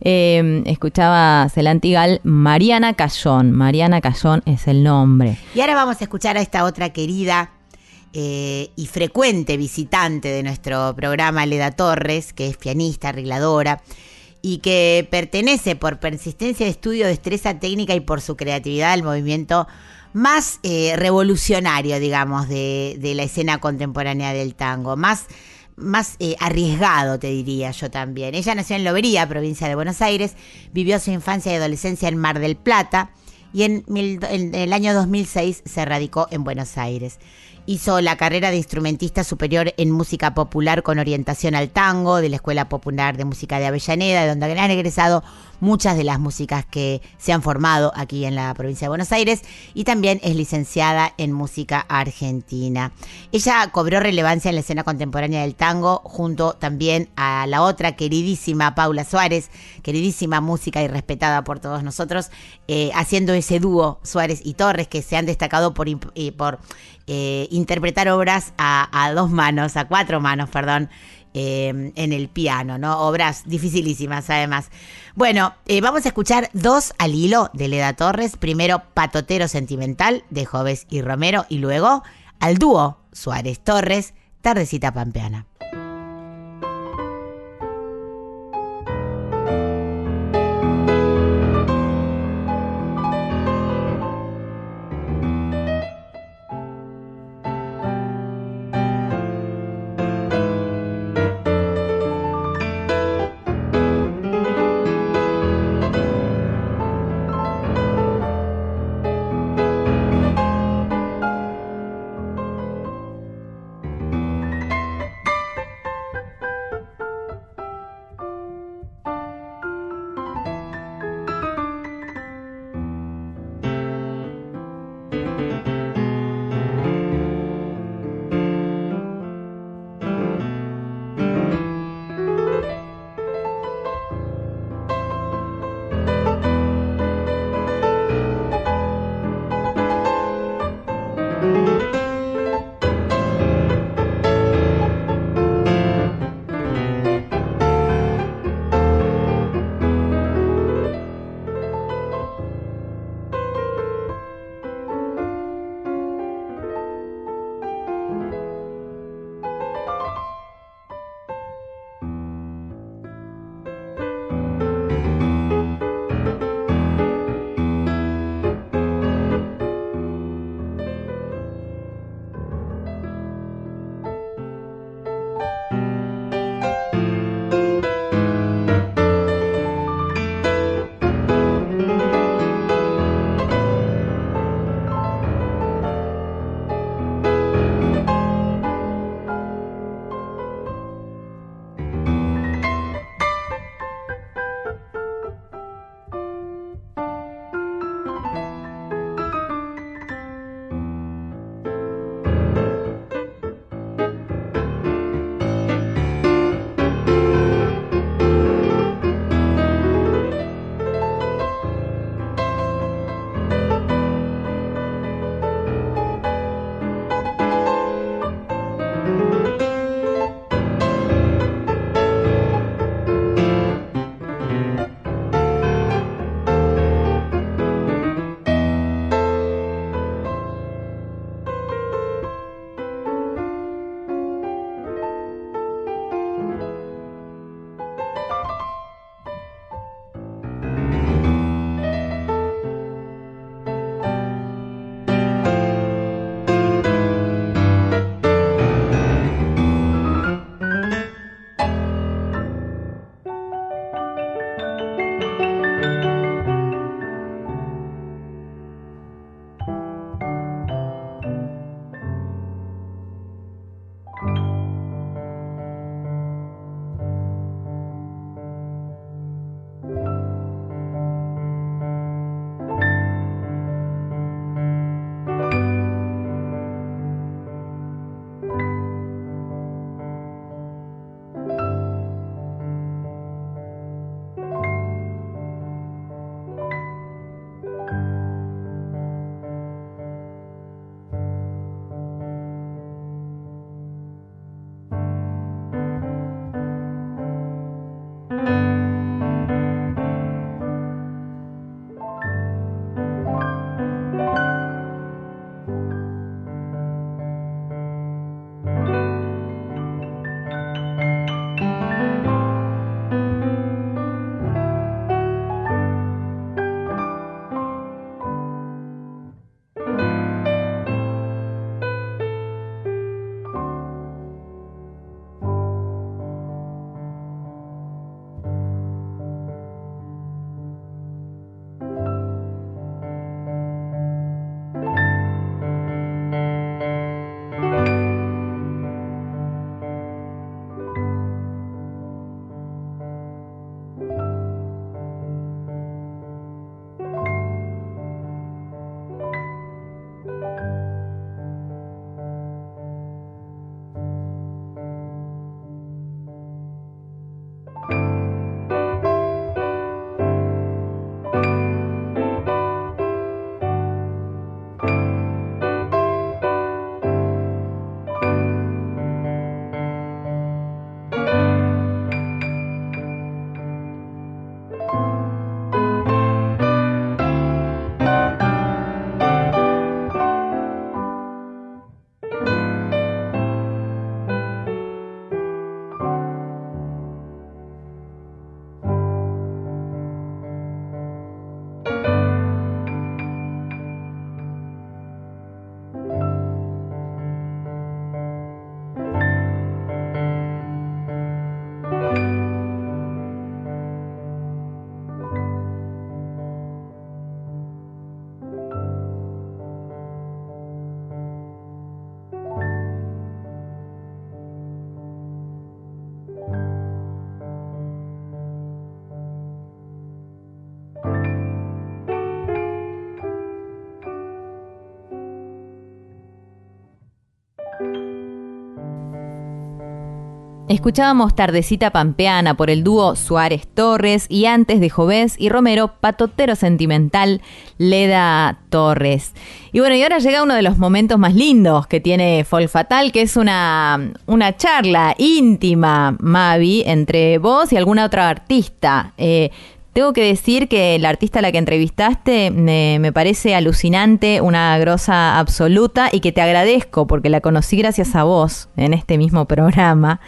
Eh, escuchaba Celantigal, Mariana Cayón, Mariana Cayón es el nombre. Y ahora vamos a escuchar a esta otra querida eh, y frecuente visitante de nuestro programa, Leda Torres, que es pianista, arregladora, y que pertenece por persistencia de estudio, destreza técnica y por su creatividad al movimiento más eh, revolucionario, digamos, de, de la escena contemporánea del tango, más, más eh, arriesgado, te diría yo también. Ella nació en Lobería, provincia de Buenos Aires, vivió su infancia y adolescencia en Mar del Plata y en, en el año 2006 se radicó en Buenos Aires. Hizo la carrera de instrumentista superior en música popular con orientación al tango de la Escuela Popular de Música de Avellaneda, de donde han egresado muchas de las músicas que se han formado aquí en la provincia de Buenos Aires y también es licenciada en música argentina. Ella cobró relevancia en la escena contemporánea del tango junto también a la otra queridísima Paula Suárez, queridísima música y respetada por todos nosotros, eh, haciendo ese dúo Suárez y Torres que se han destacado por, eh, eh, interpretar obras a dos manos, a cuatro manos, perdón, eh, en el piano, ¿no? Obras dificilísimas además. Bueno, eh, vamos a escuchar dos al hilo de Leda Torres. Primero, Patotero Sentimental de Joves y Romero y luego al dúo Suárez Torres, Tardecita Pampeana. Escuchábamos Tardecita Pampeana por el dúo Suárez Torres y antes de Jovés y Romero, Patotero Sentimental, Leda Torres. Y bueno, y ahora llega uno de los momentos más lindos que tiene Folk Fatal, que es una, una charla íntima, Mavi, entre vos y alguna otra artista. Eh, tengo que decir que la artista a la que entrevistaste me, me parece alucinante, una grosa absoluta y que te agradezco porque la conocí gracias a vos en este mismo programa.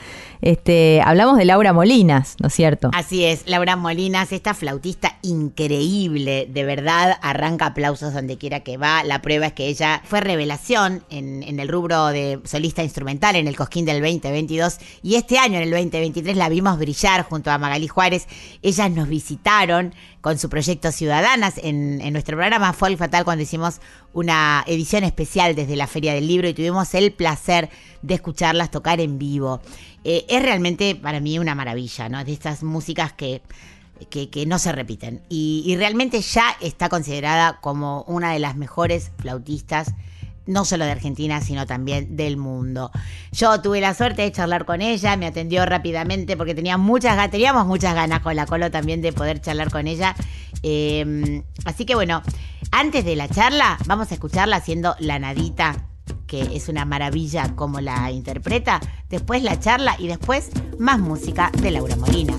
Este, hablamos de Laura Molinas, ¿no es cierto? Así es, Laura Molinas, esta flautista increíble, de verdad, arranca aplausos donde quiera que va. La prueba es que ella fue revelación en, el rubro de solista instrumental en el Cosquín del 2022 y este año, en el 2023, la vimos brillar junto a Magalí Juárez. Ellas nos visitaron con su proyecto Ciudadanas en, nuestro programa Folk Fatal cuando hicimos una edición especial desde la Feria del Libro y tuvimos el placer de escucharlas tocar en vivo. Eh, es realmente para mí una maravilla, ¿no? De estas músicas que, que, no se repiten. Y realmente ya está considerada como una de las mejores flautistas no solo de Argentina, sino también del mundo. Yo tuve la suerte de charlar con ella, me atendió rápidamente porque tenía muchas teníamos muchas ganas con la Colo también de poder charlar con ella. Eh, así que bueno, antes de la charla, vamos a escucharla haciendo la nadita, que es una maravilla como la interpreta. Después la charla y después más música de Laura Molina.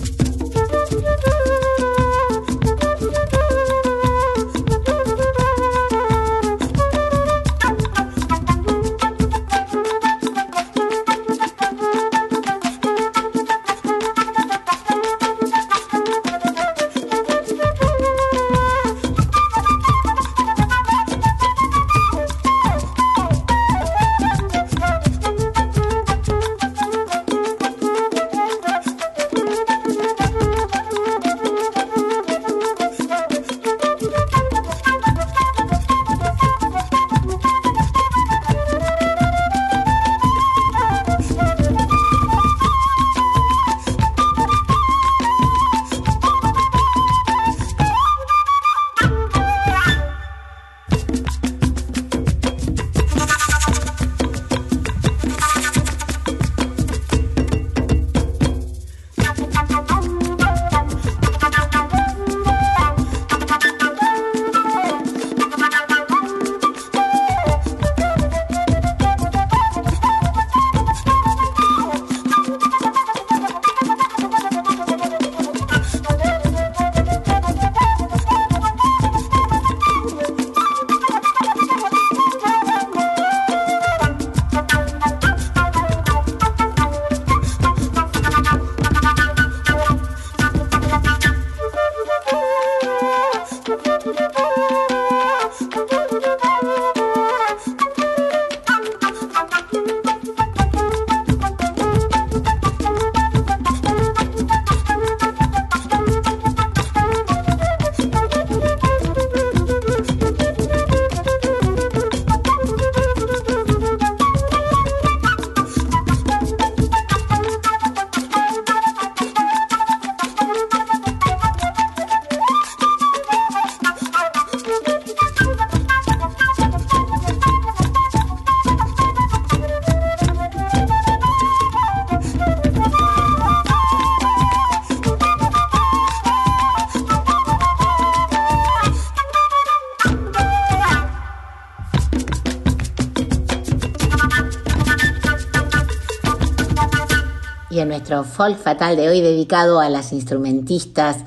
Y en nuestro folk fatal de hoy dedicado a las instrumentistas,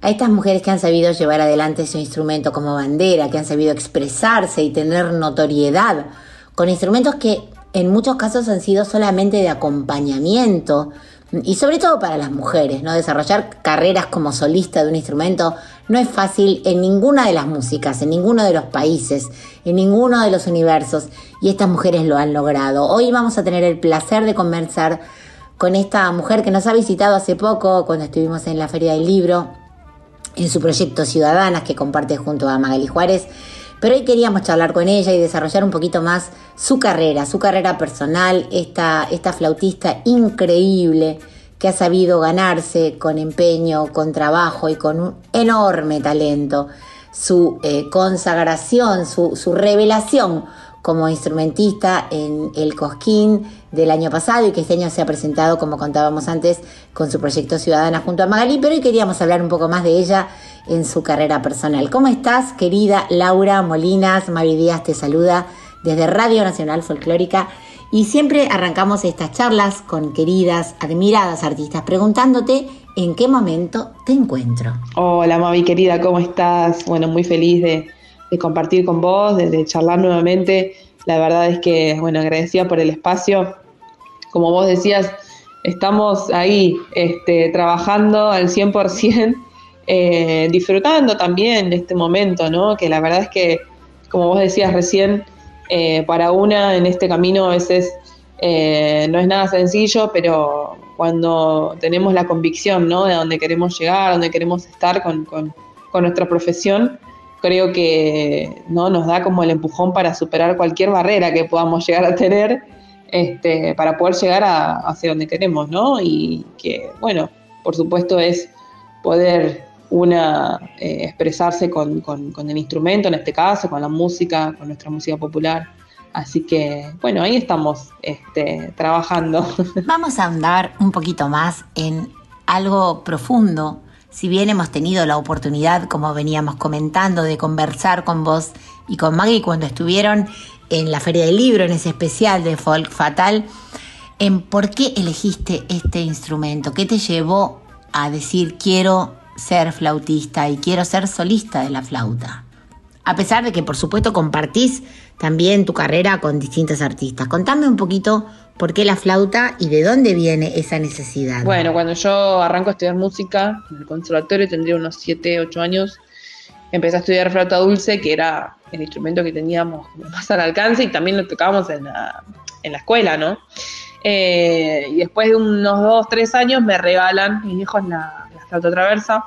a estas mujeres que han sabido llevar adelante su instrumento como bandera, que han sabido expresarse y tener notoriedad con instrumentos que en muchos casos han sido solamente de acompañamiento y sobre todo para las mujeres, ¿no? Desarrollar carreras como solista de un instrumento no es fácil en ninguna de las músicas, en ninguno de los países, en ninguno de los universos y estas mujeres lo han logrado. Hoy vamos a tener el placer de conversar con esta mujer que nos ha visitado hace poco cuando estuvimos en la Feria del Libro, en su proyecto Ciudadanas que comparte junto a Magali Juárez. Pero hoy queríamos charlar con ella y desarrollar un poquito más su carrera, su carrera personal, esta, esta flautista increíble que ha sabido ganarse con empeño, con trabajo y con un enorme talento su eh, consagración, su, su revelación como instrumentista en el Cosquín del año pasado y que este año se ha presentado, como contábamos antes, con su proyecto Ciudadana junto a Magali, pero hoy queríamos hablar un poco más de ella en su carrera personal. ¿Cómo estás, querida Laura Molinas? Mavi Díaz te saluda desde Radio Nacional Folclórica y siempre arrancamos estas charlas con queridas, admiradas artistas preguntándote en qué momento te encuentro. Hola Mavi querida, ¿cómo estás? Bueno, muy feliz de, compartir con vos, de charlar nuevamente. La verdad es que, bueno, agradecida por el espacio. Como vos decías, estamos ahí este, trabajando al 100%, eh, disfrutando también de este momento, ¿no? Que la verdad es que, como vos decías recién, eh, para una en este camino a veces eh, no es nada sencillo, pero cuando tenemos la convicción, ¿no? De dónde queremos llegar, dónde queremos estar con, con- con nuestra profesión, creo que no nos da como el empujón para superar cualquier barrera que podamos llegar a tener este, para poder llegar a, hacia donde queremos, ¿no? Y que, bueno, por supuesto es poder una eh, expresarse con, el instrumento, en este caso, con la música, con nuestra música popular. Así que, bueno, ahí estamos este, trabajando. Vamos a ahondar un poquito más en algo profundo. Si bien hemos tenido la oportunidad, como veníamos comentando, de conversar con vos y con Maggie cuando estuvieron en la Feria del Libro, en ese especial de Folk Fatal, en por qué elegiste este instrumento, qué te llevó a decir quiero ser flautista y quiero ser solista de la flauta. A pesar de que, por supuesto, compartís también tu carrera con distintos artistas. Contame un poquito por qué la flauta y de dónde viene esa necesidad. Bueno, cuando yo arranco a estudiar música en el conservatorio, tendría unos 7, 8 años, empecé a estudiar flauta dulce, que era el instrumento que teníamos más al alcance y también lo tocábamos en la, en la escuela, ¿no? Eh, y después de unos 2, 3 años me regalan mis hijos la, la flauta traversa.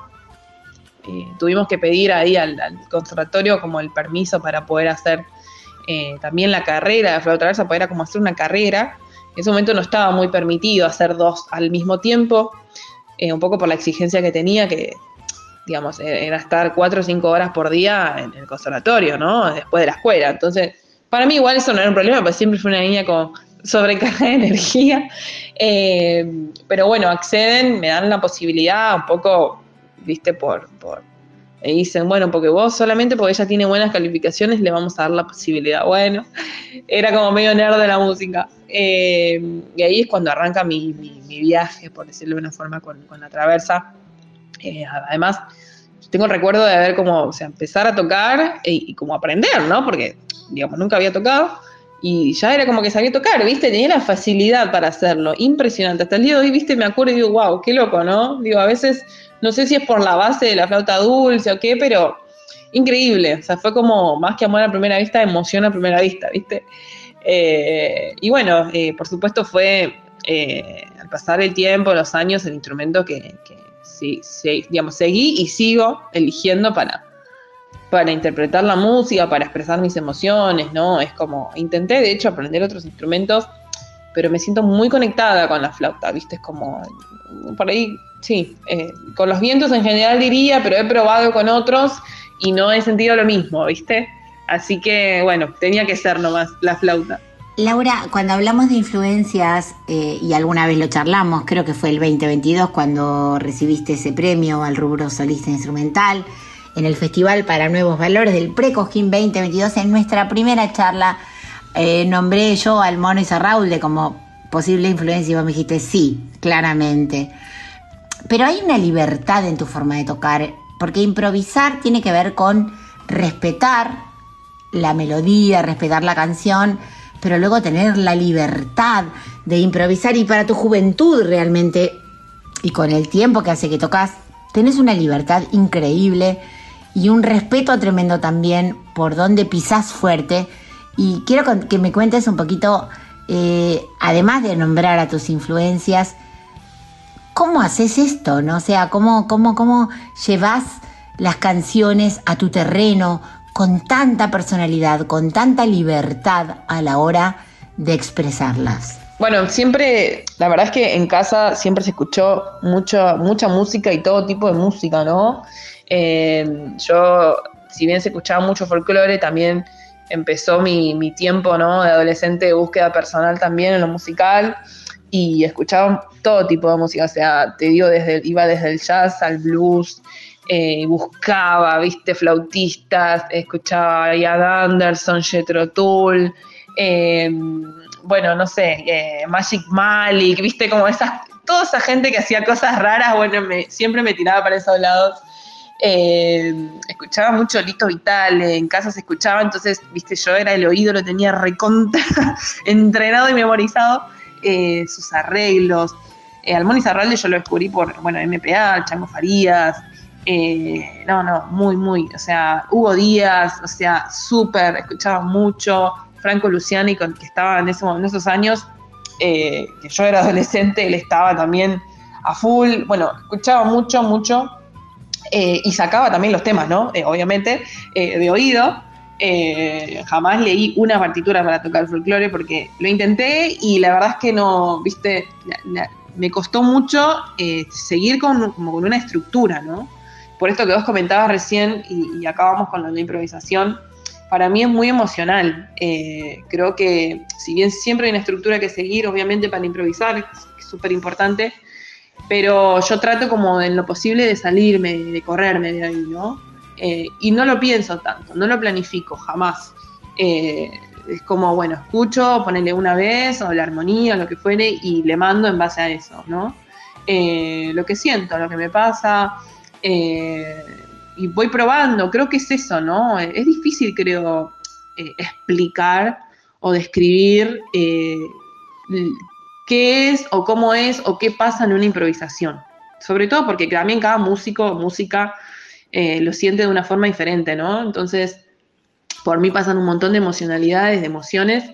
Eh, tuvimos que pedir ahí al, conservatorio como el permiso para poder hacer eh, también la carrera de flauta traversa, era como hacer una carrera. En ese momento no estaba muy permitido hacer dos al mismo tiempo, eh, un poco por la exigencia que tenía, que digamos, e- era estar cuatro o cinco horas por día en el conservatorio, ¿no? Después de la escuela. Entonces, para mí igual eso no era un problema, porque siempre fui una niña con sobrecarga de energía. Eh, pero bueno, acceden, me dan la posibilidad un poco, viste, por, por me dicen, bueno, porque vos solamente porque ella tiene buenas calificaciones le vamos a dar la posibilidad. Bueno, era como medio nerd de la música. Eh, y ahí es cuando arranca mi, mi- mi viaje, por decirlo de una forma, con, con la traversa. Eh, además, tengo el recuerdo de haber como, o sea, empezar a tocar y, y como aprender, ¿no? Porque, digamos, nunca había tocado y ya era como que sabía tocar, ¿viste? Tenía la facilidad para hacerlo, impresionante. Hasta el día de hoy, ¿viste? Me acuerdo y digo, wow, qué loco, ¿no? Digo, a veces, no sé si es por la base de la flauta dulce o qué, pero increíble. O sea, fue como más que amor a primera vista, emoción a primera vista, ¿viste? Eh, y bueno, eh, por supuesto fue, eh, al pasar el tiempo, los años, el instrumento que sí, sí, digamos, seguí y sigo eligiendo para, para interpretar la música, para expresar mis emociones, ¿no? Es como, intenté de hecho aprender otros instrumentos, pero me siento muy conectada con la flauta, ¿viste? Es como, por ahí, sí, eh, con los vientos en general diría, pero he probado con otros y no he sentido lo mismo, ¿viste? Así que, bueno, tenía que ser nomás la flauta. Laura, cuando hablamos de influencias, eh, y alguna vez lo charlamos, creo que fue el 2022 cuando recibiste ese premio al rubro solista instrumental en el Festival para Nuevos Valores del Precosquín 2022, en nuestra primera charla eh, nombré yo al Mono Raúl como posible influencia y vos me dijiste sí, claramente. Pero hay una libertad en tu forma de tocar, porque improvisar tiene que ver con respetar la melodía, respetar la canción, pero luego tener la libertad de improvisar y para tu juventud realmente y con el tiempo que hace que tocas, tenés una libertad increíble y un respeto tremendo también por donde pisás fuerte. Y quiero que me cuentes un poquito, eh, además de nombrar a tus influencias, ¿cómo haces esto? ¿no? O sea, ¿cómo, cómo, cómo llevas las canciones a tu terreno con tanta personalidad, con tanta libertad a la hora de expresarlas? Bueno, siempre, la verdad es que en casa siempre se escuchó mucha, mucha música y todo tipo de música, ¿no? Eh, yo, si bien se escuchaba mucho folclore, también empezó mi, mi tiempo ¿no? de adolescente de búsqueda personal también en lo musical y escuchaba todo tipo de música, o sea, te digo, desde, iba desde el jazz al blues, eh, buscaba, viste, flautistas, escuchaba a Anderson, Jethro Tull, eh, bueno, no sé, eh, Magic Malik, viste, como esas, toda esa gente que hacía cosas raras, bueno, me, siempre me tiraba para esos lados. Eh, escuchaba mucho Lito Vital, en casa se escuchaba, entonces, viste, yo era el oído, lo tenía recontra entrenado y memorizado, eh, sus arreglos. Eh, Almón Izarralde yo lo descubrí por, bueno, MPA, Chango Farías, eh, no, no, muy, muy, o sea, Hugo Díaz, o sea, súper, escuchaba mucho, Franco Luciani, con, que estaba en, ese, en esos años, eh, que yo era adolescente, él estaba también a full, bueno, escuchaba mucho, mucho, eh, y sacaba también los temas, ¿no? Obviamente, de oído. Jamás leí una partitura para tocar folclore porque lo intenté y la verdad es que no, viste, me costó mucho seguir con, como con una estructura, ¿no? Por esto que vos comentabas recién y, y acabamos con la improvisación, para mí es muy emocional. Eh, creo que si bien siempre hay una estructura que seguir, obviamente para improvisar, es súper importante, pero yo trato como en lo posible de salirme, de correrme de ahí, ¿no? Eh, y no lo pienso tanto, no lo planifico jamás. Eh, es como, bueno, escucho, ponerle una vez, o la armonía, o lo que fuere, y le mando en base a eso, ¿no? Eh, lo que siento, lo que me pasa, eh, y voy probando, creo que es eso, ¿no? Es difícil, creo, eh, explicar o describir eh, qué es o cómo es o qué pasa en una improvisación. Sobre todo porque también cada músico, música, eh, lo siente de una forma diferente, ¿no? Entonces, por mí pasan un montón de emocionalidades, de emociones,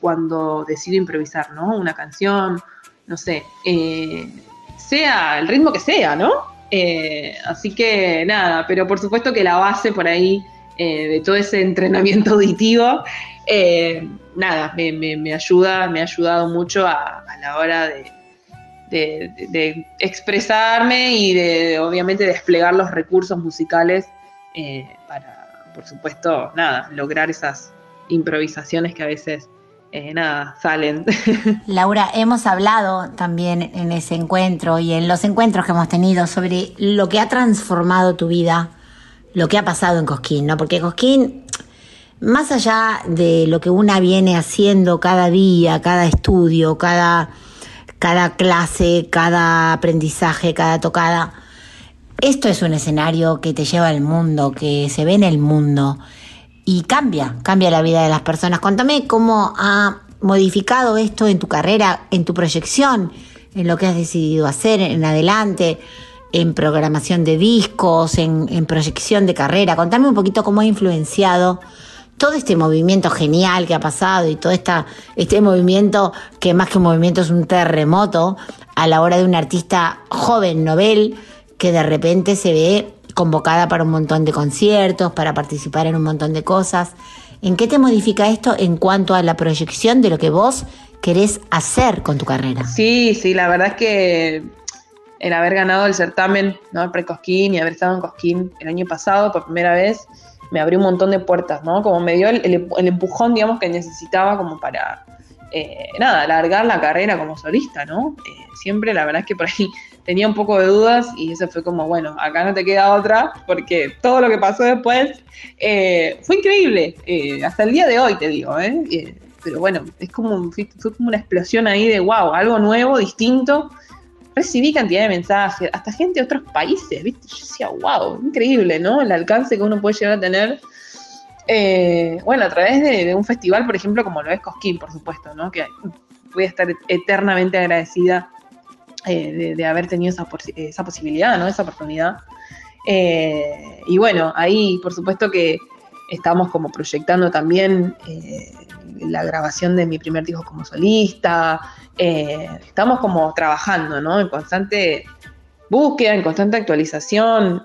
cuando decido improvisar, ¿no? Una canción, no sé, sea el ritmo que sea, ¿no? Eh, así que nada, pero por supuesto que la base por ahí eh, de todo ese entrenamiento auditivo, eh, nada, me, me- me ayuda, me ha ayudado mucho a, a la hora de, de- de- expresarme y de obviamente desplegar los recursos musicales para, por supuesto, nada, lograr esas improvisaciones que a veces, eh, nada, salen. Laura, hemos hablado también en ese encuentro y en los encuentros que hemos tenido sobre lo que ha transformado tu vida, lo que ha pasado en Cosquín, ¿no? Porque Cosquín, más allá de lo que una viene haciendo cada día, cada estudio, cada, cada clase, cada aprendizaje, cada tocada, esto es un escenario que te lleva al mundo, que se ve en el mundo y cambia, cambia la vida de las personas. Contame cómo ha modificado esto en tu carrera, en tu proyección, en lo que has decidido hacer en adelante, en programación de discos, en, proyección de carrera. Contame un poquito cómo ha influenciado todo este movimiento genial que ha pasado y todo esta, este movimiento que más que un movimiento es un terremoto a la hora de un artista joven, novel, que de repente se ve convocada para un montón de conciertos, para participar en un montón de cosas. ¿En qué te modifica esto en cuanto a la proyección de lo que vos querés hacer con tu carrera? Sí, sí, la verdad es que el haber ganado el certamen, ¿no? El pre-Cosquín y haber estado en Cosquín el año pasado por primera vez, me abrió un montón de puertas, ¿no? Como me dio el, empujón, digamos, que necesitaba como para, eh, nada, alargar la carrera como solista, ¿no? Eh, siempre la verdad es que por ahí tenía un poco de dudas y eso fue como, bueno, acá no te queda otra, porque todo lo que pasó después eh, fue increíble, eh, hasta el día de hoy te digo, ¿eh? Eh, pero bueno, es como, fue como una explosión ahí de wow, algo nuevo, distinto. Recibí cantidad de mensajes, hasta gente de otros países, ¿viste? Yo decía, wow, increíble, ¿no? El alcance que uno puede llegar a tener. Bueno, a través de, de un festival, por ejemplo, como lo es Cosquín, por supuesto, ¿no? Que voy a estar eternamente agradecida eh, de, haber tenido esa, esa posibilidad, ¿no? Esa oportunidad. Eh, y bueno, ahí por supuesto que estamos como proyectando también eh, la grabación de mi primer disco como solista. estamos como trabajando, ¿no? En constante búsqueda, en constante actualización.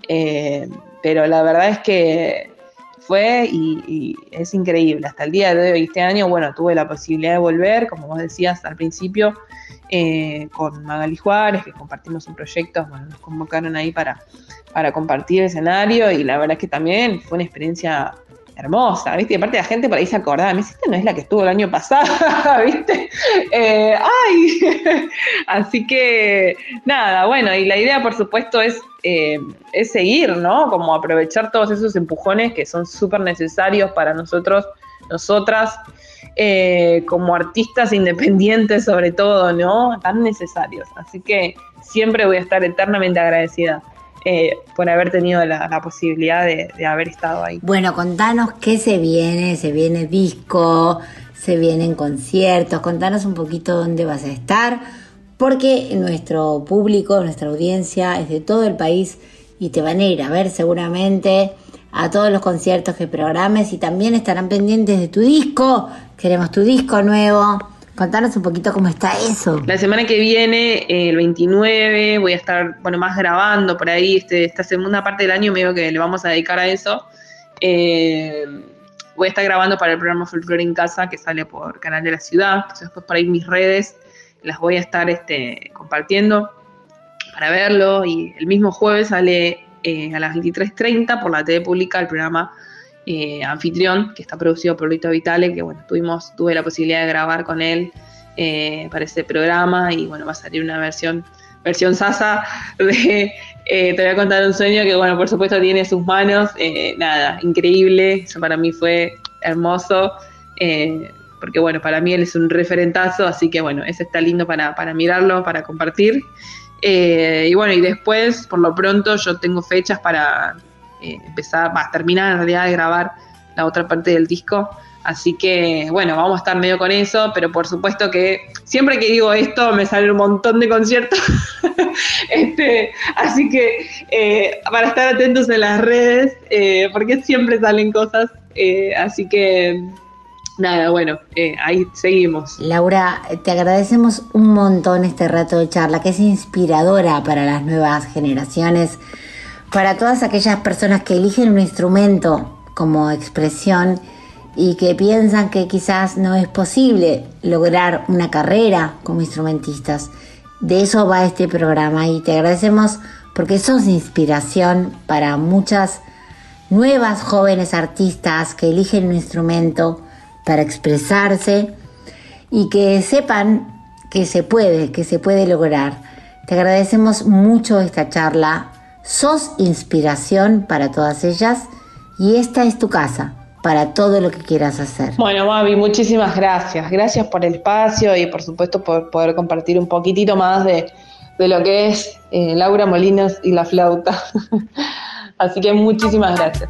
pero la verdad es que fue y es increíble. Hasta el día de hoy, este año, bueno, tuve la posibilidad de volver, como vos decías al principio, eh, con Magali Juárez, que compartimos un proyecto, bueno, nos convocaron ahí para, para compartir escenario y la verdad es que también fue una experiencia hermosa, ¿viste? Y aparte la gente por ahí se acordaba, me dice, esta no es la que estuvo el año pasado, ¿viste? Eh, ¡Ay! Así que, nada, bueno, y la idea, por supuesto, es, eh, es seguir, ¿no? Como aprovechar todos esos empujones que son súper necesarios para nosotros, nosotras, eh, como artistas independientes sobre todo, ¿no? Tan necesarios. Así que siempre voy a estar eternamente agradecida eh, por haber tenido la, posibilidad de haber estado ahí. Bueno, contanos qué se viene, se viene disco, se vienen conciertos, contanos un poquito dónde vas a estar, porque nuestro público, nuestra audiencia es de todo el país y te van a ir a ver seguramente a todos los conciertos que programes y también estarán pendientes de tu disco, queremos tu disco nuevo. Contanos un poquito cómo está eso. La semana que viene, eh, el 29, voy a estar, bueno, más grabando por ahí, este, esta segunda parte del año medio que le vamos a dedicar a eso. Eh, voy a estar grabando para el programa Folklore en Casa, que sale por Canal de la Ciudad. Entonces después por ahí mis redes las voy a estar este, compartiendo para verlo. Y el mismo jueves sale eh, a las 23.30 por la TV Pública el programa eh, Anfitrión, que está producido por Lito Vitale, que bueno, tuvimos, tuve la posibilidad de grabar con él eh, para este programa y bueno, va a salir una versión, versión Sasa de Te voy a contar un sueño que bueno, por supuesto tiene en sus manos, nada, increíble, eso para mí fue hermoso, porque bueno, para mí él es un referentazo, así que bueno, ese está lindo para, para mirarlo, para compartir. Eh, y bueno, y después, por lo pronto, yo tengo fechas para eh, empezar, va, terminar en realidad de grabar la otra parte del disco. Así que, bueno, vamos a estar medio con eso, pero por supuesto que siempre que digo esto me sale un montón de conciertos. este, así que eh, para estar atentos en las redes, porque siempre salen cosas. así que, nada, bueno, eh, ahí seguimos. Laura, te agradecemos un montón este rato de charla que es inspiradora para las nuevas generaciones, para todas aquellas personas que eligen un instrumento como expresión y que piensan que quizás no es posible lograr una carrera como instrumentistas. De eso va este programa y te agradecemos porque sos inspiración para muchas nuevas jóvenes artistas que eligen un instrumento para expresarse y que sepan que se puede, que se puede lograr. Te agradecemos mucho esta charla. Sos inspiración para todas ellas y esta es tu casa para todo lo que quieras hacer. Bueno, Mavi, muchísimas gracias. Gracias por el espacio y por supuesto por poder compartir un poquitito más de, lo que es eh, Laura Molinos y la flauta. Así que muchísimas gracias.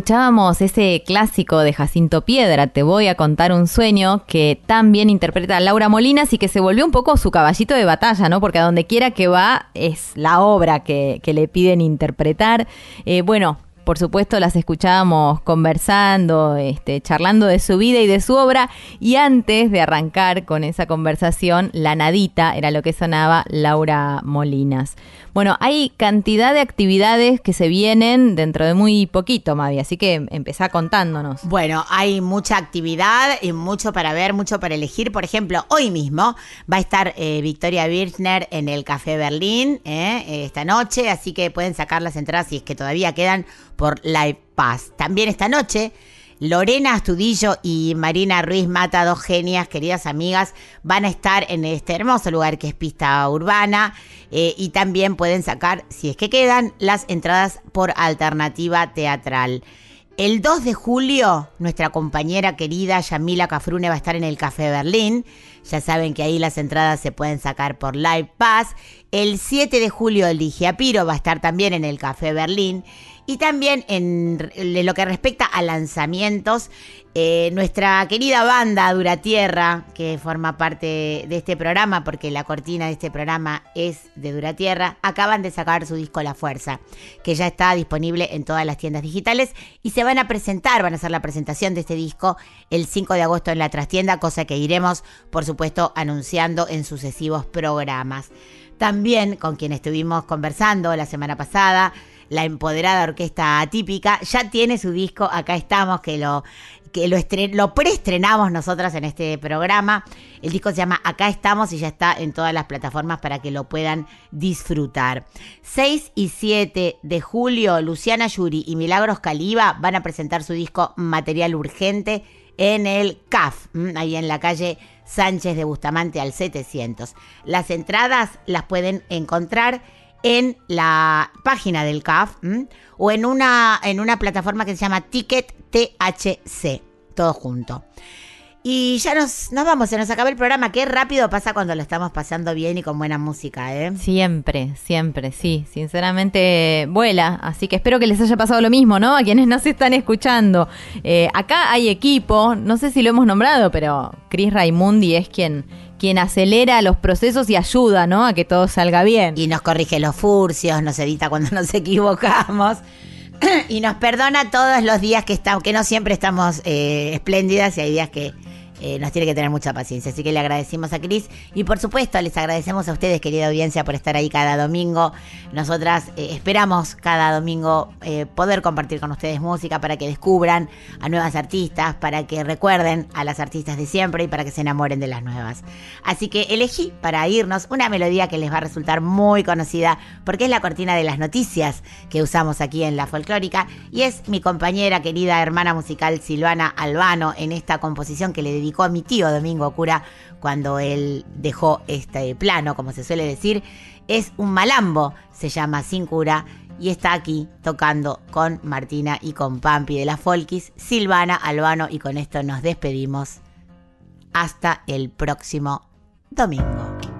Escuchábamos ese clásico de Jacinto Piedra, Te voy a contar un sueño, que tan bien interpreta Laura Molinas y que se volvió un poco su caballito de batalla, ¿no? Porque a donde quiera que va es la obra que, que le piden interpretar. Eh, bueno, por supuesto las escuchábamos conversando, este, charlando de su vida y de su obra. Y antes de arrancar con esa conversación, la nadita era lo que sonaba Laura Molinas. Bueno, hay cantidad de actividades que se vienen dentro de muy poquito, Mavi, así que empezá contándonos. Bueno, hay mucha actividad y mucho para ver, mucho para elegir. Por ejemplo, hoy mismo va a estar eh, Victoria Birchner en el Café Berlín eh, esta noche, así que pueden sacar las entradas si es que todavía quedan por Live Pass. También esta noche. Lorena Astudillo y Marina Ruiz Mata, dos genias, queridas amigas, van a estar en este hermoso lugar que es Pista Urbana eh, y también pueden sacar, si es que quedan, las entradas por alternativa teatral. El 2 de julio, nuestra compañera querida Yamila Cafrune va a estar en el Café Berlín. Ya saben que ahí las entradas se pueden sacar por Live Pass. El 7 de julio, Ligia Piro va a estar también en el Café Berlín. Y también en, lo que respecta a lanzamientos, eh, nuestra querida banda Duratierra, que forma parte de este programa, porque la cortina de este programa es de Duratierra, acaban de sacar su disco La Fuerza, que ya está disponible en todas las tiendas digitales y se van a presentar, van a hacer la presentación de este disco el 5 de agosto en la trastienda, cosa que iremos, por supuesto, anunciando en sucesivos programas. También con quien estuvimos conversando la semana pasada, la empoderada orquesta atípica, ya tiene su disco, acá estamos, que lo, que lo, estre- lo preestrenamos nosotras en este programa. El disco se llama Acá estamos y ya está en todas las plataformas para que lo puedan disfrutar. 6 y 7 de julio, Luciana Yuri y Milagros Caliba van a presentar su disco Material Urgente en el CAF, ahí en la calle Sánchez de Bustamante al 700. Las entradas las pueden encontrar en la página del CAF o en una, en una plataforma que se llama Ticket THC, todo junto. Y ya nos, nos vamos, se nos acaba el programa. Qué rápido pasa cuando lo estamos pasando bien y con buena música, ¿eh? Siempre, siempre, sí. Sinceramente vuela. Así que espero que les haya pasado lo mismo, ¿no? A quienes nos están escuchando. Eh, acá hay equipo, no sé si lo hemos nombrado, pero Chris Raimundi es quien, quien acelera los procesos y ayuda, ¿no? A que todo salga bien. Y nos corrige los furcios, nos edita cuando nos equivocamos. y nos perdona todos los días que estamos, que no siempre estamos eh, espléndidas y hay días que eh, nos tiene que tener mucha paciencia. Así que le agradecemos a Cris y por supuesto les agradecemos a ustedes, querida audiencia, por estar ahí cada domingo. Nosotras eh, esperamos cada domingo eh, poder compartir con ustedes música para que descubran a nuevas artistas, para que recuerden a las artistas de siempre y para que se enamoren de las nuevas. Así que elegí para irnos una melodía que les va a resultar muy conocida porque es la cortina de las noticias que usamos aquí en la folclórica y es mi compañera querida hermana musical Silvana Albano en esta composición que le a mi tío Domingo Cura cuando él dejó este plano, como se suele decir. Es un malambo, se llama Sin Cura y está aquí tocando con Martina y con Pampi de la Folkis, Silvana Albano y con esto nos despedimos. Hasta el próximo domingo.